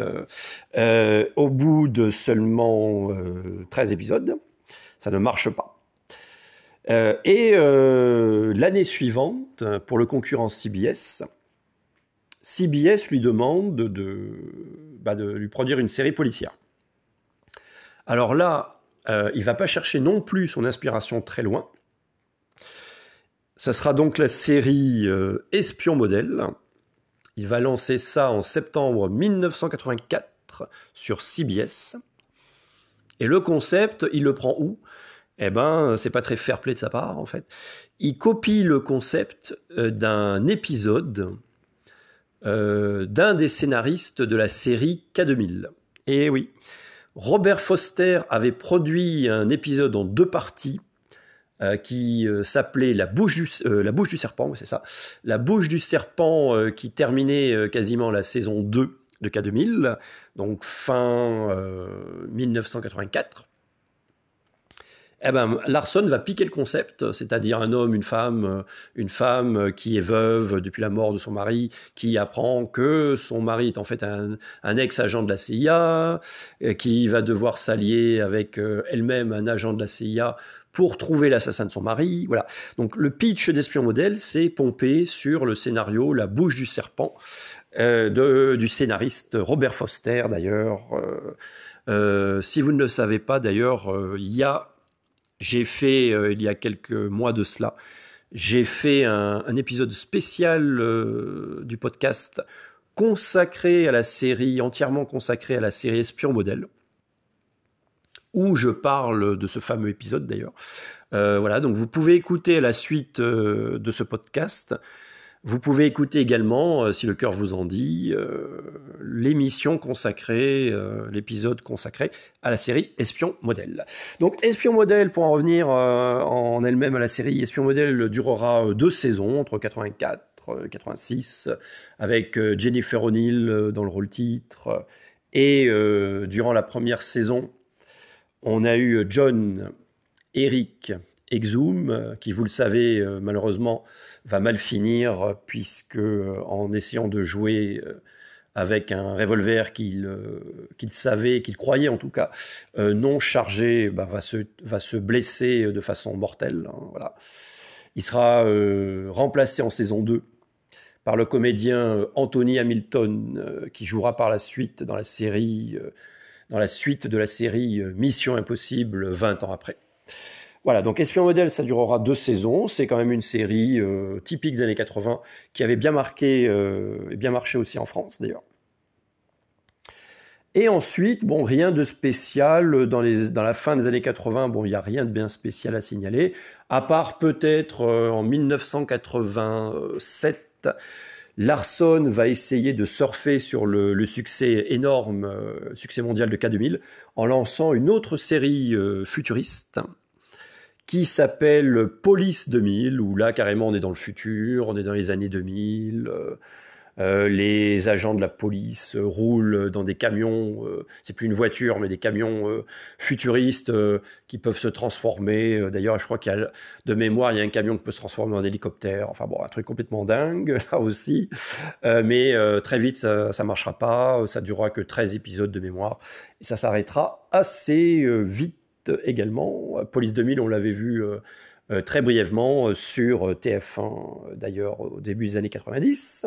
au bout de seulement 13 épisodes ça ne marche pas. Euh, et euh, l'année suivante, pour le concurrent CBS, CBS lui demande de, bah de, lui produire une série policière. Alors là, euh, il va pas chercher non plus son inspiration très loin. Ça sera donc la série Espion modèle. Il va lancer ça en septembre 1984 sur CBS. Et le concept, il le prend où? Eh ben, c'est pas très fair-play de sa part, en fait. Il copie le concept euh, d'un épisode euh, d'un des scénaristes de la série K2000. Et oui, Robert Foster avait produit un épisode en deux parties euh, qui euh, s'appelait la, bouche du, la bouche du serpent, c'est ça, la bouche du serpent qui terminait quasiment la saison 2 de K2000, donc fin 1984. Eh ben, Larson va piquer le concept, c'est-à-dire un homme, une femme, une femme qui est veuve depuis la mort de son mari, qui apprend que son mari est en fait un, ex-agent de la CIA, qui va devoir s'allier avec elle-même un agent de la CIA pour trouver l'assassin de son mari. Voilà. Donc le pitch d'Espion modèle, c'est pompé sur le scénario La bouche du serpent euh, du scénariste Robert Foster d'ailleurs. Euh, euh, si vous ne le savez pas d'ailleurs, il y a j'ai fait, euh, il y a quelques mois de cela, j'ai fait un, épisode spécial euh, du podcast consacré à la série, entièrement consacré à la série Espion Modèle, où je parle de ce fameux épisode d'ailleurs. Euh, voilà, donc vous pouvez écouter la suite de ce podcast Vous pouvez écouter également, euh, si le cœur vous en dit, euh, l'émission consacrée, euh, l'épisode consacré à la série Espion Modèle. Donc Espion Modèle, pour en revenir en elle-même à la série, Espion Modèle durera deux saisons, entre 84 et 86, avec Jennifer O'Neill dans le rôle titre. Et durant la première saison, on a eu John, Eric, Exum, euh, qui, vous le savez, euh, malheureusement, va mal finir, euh, puisque en essayant de jouer avec un revolver qu'il euh, qu'il savait, qu'il croyait en tout cas, non chargé, bah, va, se, va se blesser de façon mortelle. hein, voilà. Il sera remplacé en saison 2 par le comédien Anthony Hamilton, qui jouera par la suite dans la série, dans la suite de la série Mission Impossible 20 ans après. Voilà, donc Espion Modèle, ça durera deux saisons. C'est quand même une série euh, typique des années 80 qui avait bien marqué euh, et bien marché aussi en France d'ailleurs. Et ensuite, bon, rien de spécial dans, la fin des années 80. Bon, il n'y a rien de bien spécial à signaler, à part peut-être euh, en 1987, Larson va essayer de surfer sur le, succès énorme, euh, succès mondial de K2000, en lançant une autre série futuriste qui s'appelle Police 2000, où là carrément on est dans le futur, on est dans les années 2000. euh, euh, les agents de la police euh, roulent dans des camions, c'est plus une voiture, mais des camions futuristes qui peuvent se transformer. D'ailleurs, je crois qu'il y a, de mémoire, il y a un camion qui peut se transformer en hélicoptère. Enfin bon, un truc complètement dingue, (laughs) là aussi. Mais très vite, ça, ça marchera pas. Ça durera que 13 épisodes de mémoire. Et ça s'arrêtera assez euh, vite également. Police 2000, on l'avait vu euh, euh, très brièvement euh, sur TF1, euh, d'ailleurs, au début des années 90.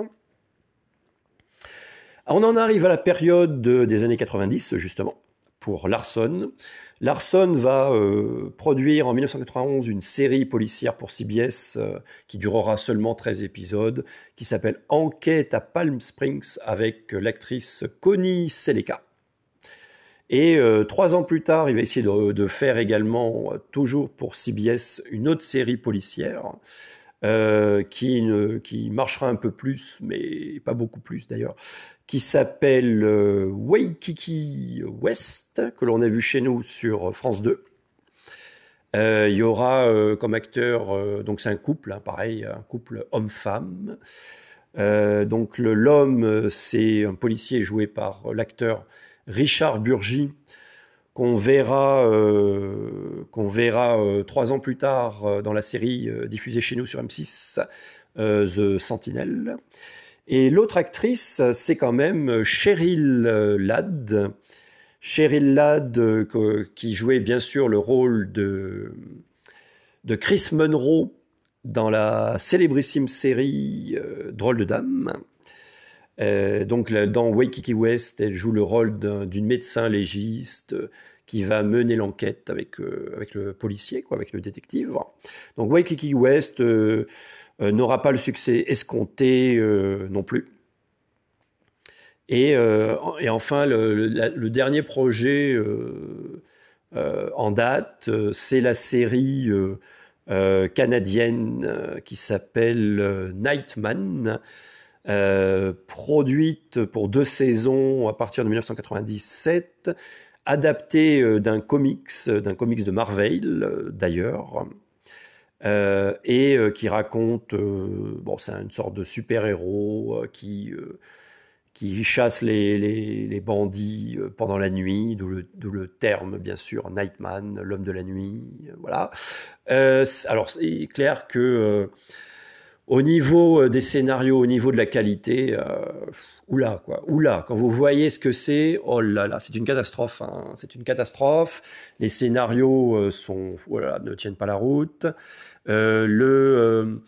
On en arrive à la période de- des années 90, justement, pour Larson. Larson va euh, produire en 1991 une série policière pour CBS euh, qui durera seulement 13 épisodes, qui s'appelle Enquête à Palm Springs avec euh, l'actrice Connie Sellecca. Et euh, trois ans plus tard, il va essayer de, faire également, euh, toujours pour CBS, une autre série policière euh, qui, marchera un peu plus, mais pas beaucoup plus d'ailleurs, qui s'appelle euh, Waikiki West, que l'on a vu chez nous sur France 2. Euh, il y aura comme acteur, donc c'est un couple, hein, pareil, un couple homme-femme. Donc l'homme, c'est un policier joué par l'acteur Richard Burgi, qu'on verra, euh, euh, trois ans plus tard euh, dans la série diffusée chez nous sur M6, euh, The Sentinel. Et l'autre actrice, c'est quand même Cheryl Ladd. Cheryl Ladd, qui jouait bien sûr le rôle de, de Chris Monroe dans la célébrissime série Drôle de Dame. Euh, donc dans Waikiki West, elle joue le rôle d'un- d'une médecin légiste euh, qui va mener l'enquête avec, euh, avec le policier, quoi, avec le détective. Donc Waikiki West n'aura pas le succès escompté non plus. Et, et enfin, le, dernier projet en date, c'est la série canadienne qui s'appelle Nightman, euh, produite pour deux saisons à partir de 1997, adaptée euh, d'un comics, d'un comics de Marvel euh, d'ailleurs, euh, et euh, qui raconte, euh, bon, c'est une sorte de super-héros euh, qui euh, qui chasse les, les, bandits euh, pendant la nuit, d'où le, terme, bien sûr, Nightman, l'homme de la nuit, euh, voilà. Euh, alors, c'est clair que euh, au niveau euh, des scénarios, au niveau de la qualité, euh, oula, quoi, oula, quand vous voyez ce que c'est, oh là là, c'est une catastrophe, hein, c'est une catastrophe. Les scénarios euh, sont, voilà, ne tiennent pas la route. Le...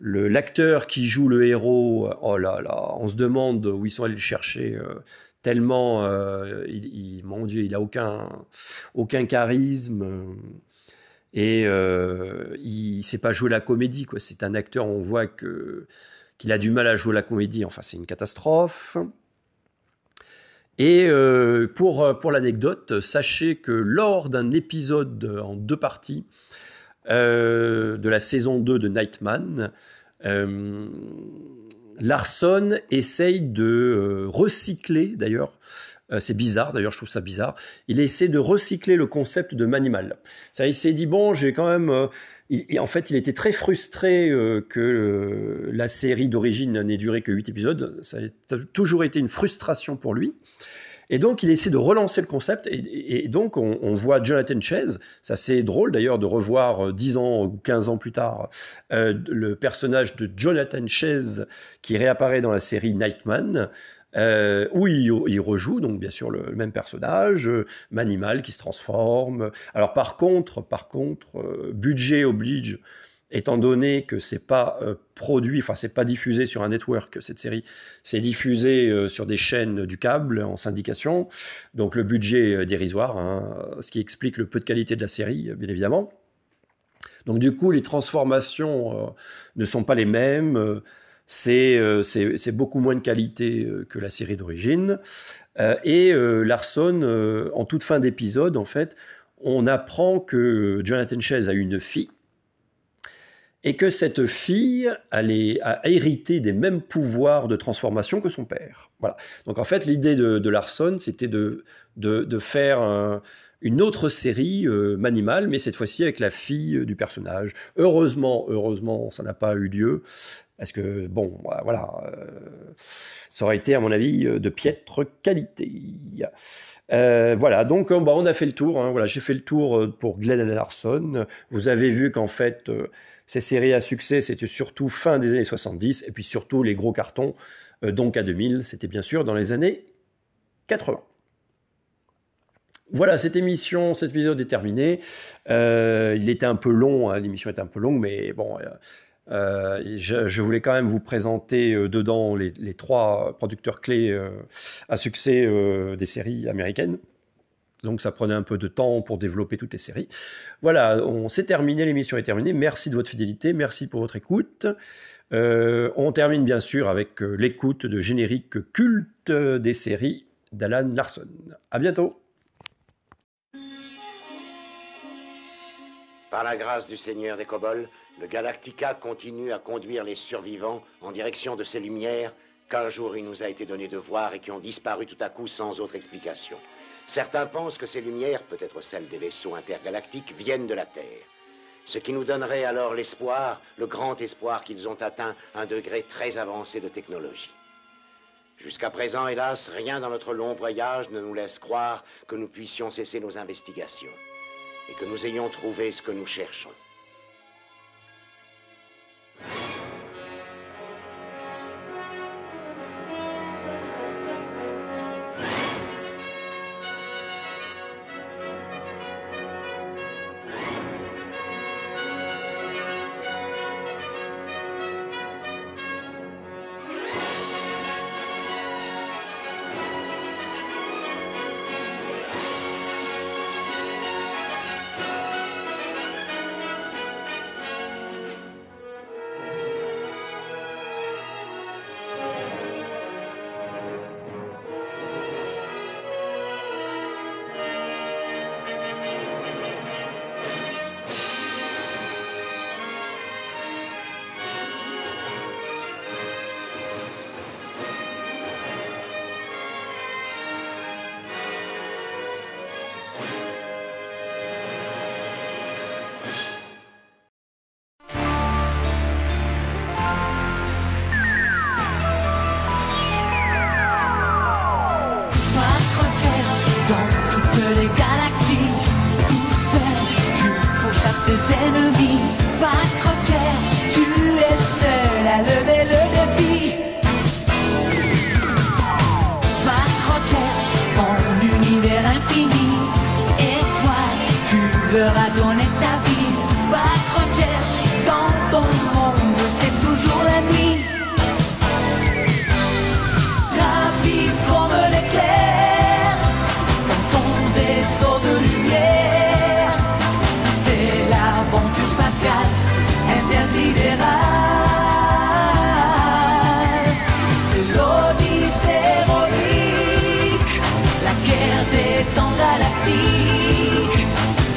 l'acteur qui joue le héros, oh là là, on se demande où ils sont allés le chercher. tellement, il, mon Dieu, il a aucun, aucun charisme et euh, il ne sait pas jouer la comédie. Quoi. C'est un acteur, on voit que qu'il a du mal à jouer la comédie. Enfin, c'est une catastrophe. Et euh, pour, pour l'anecdote, sachez que lors d'un épisode en deux parties euh, de la saison 2 de Nightman, Larson essaye de recycler, d'ailleurs, euh, c'est bizarre, d'ailleurs je trouve ça bizarre, il essaie de recycler le concept de Manimal. Ça, il s'est dit, bon, j'ai quand même... euh, et en fait, il était très frustré euh, que la série d'origine n'ait duré que 8 épisodes. Ça a toujours été une frustration pour lui. Et donc, il essaie de relancer le concept. Et, donc, on, voit Jonathan Chaise. Ça, c'est drôle d'ailleurs de revoir euh, 10 ans ou 15 ans plus tard le personnage de Jonathan Chaise qui réapparaît dans la série Nightman. Euh, où il, rejoue donc bien sûr le, même personnage, euh, Manimal qui se transforme. Alors par contre, par contre, euh, budget oblige, étant donné que c'est pas euh, produit, enfin c'est pas diffusé sur un network cette série, c'est diffusé sur des chaînes du câble en syndication, donc le budget dérisoire, hein, ce qui explique le peu de qualité de la série, bien évidemment. Donc du coup, les transformations ne sont pas les mêmes. Euh, c'est beaucoup moins de qualité euh, que la série d'origine. Euh, et Larson, en toute fin d'épisode, en fait, on apprend que Jonathan Chaise a une fille et que cette fille est- a hérité des mêmes pouvoirs de transformation que son père. Voilà. Donc en fait, l'idée de, Larson, c'était de, faire un- une autre série euh, Manimal, mais cette fois-ci avec la fille du personnage. Heureusement, heureusement, ça n'a pas eu lieu. Parce que, bon, voilà, euh, ça aurait été, à mon avis, euh, de piètre qualité. Euh, voilà, donc euh, bah, on a fait le tour. hein. voilà, j'ai fait le tour euh, pour Glenn Larson. Vous avez vu qu'en fait, euh, ces séries à succès, c'était surtout fin des années 70, et puis surtout les gros cartons, euh, donc à 2000, c'était bien sûr dans les années 80. Voilà, cette émission, cet épisode est terminé. Euh, il était un peu long, hein, l'émission était un peu longue, mais bon, euh, euh, je, voulais quand même vous présenter euh, dedans les, trois producteurs clés euh, à succès des séries américaines. Donc ça prenait un peu de temps pour développer toutes les séries. Voilà, on s'est terminé, l'émission est terminée. Merci de votre fidélité, merci pour votre écoute. On termine bien sûr avec l'écoute de générique culte des séries d'Alan Larson. À bientôt. Par la grâce du Seigneur des Kobolds, le Galactica continue à conduire les survivants en direction de ces lumières qu'un jour il nous a été donné de voir et qui ont disparu tout à coup sans autre explication. Certains pensent que ces lumières, peut-être celles des vaisseaux intergalactiques, viennent de la Terre. Ce qui nous donnerait alors l'espoir, le grand espoir qu'ils ont atteint un degré très avancé de technologie. Jusqu'à présent, hélas, rien dans notre long voyage ne nous laisse croire que nous puissions cesser nos investigations et que nous ayons trouvé ce que nous cherchons.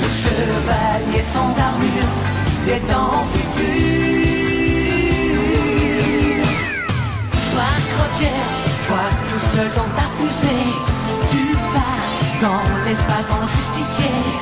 Le chevalier sans armure des temps futurs. Toi, Crochets, toi tout seul dans ta poussée, tu vas dans l'espace en justicier.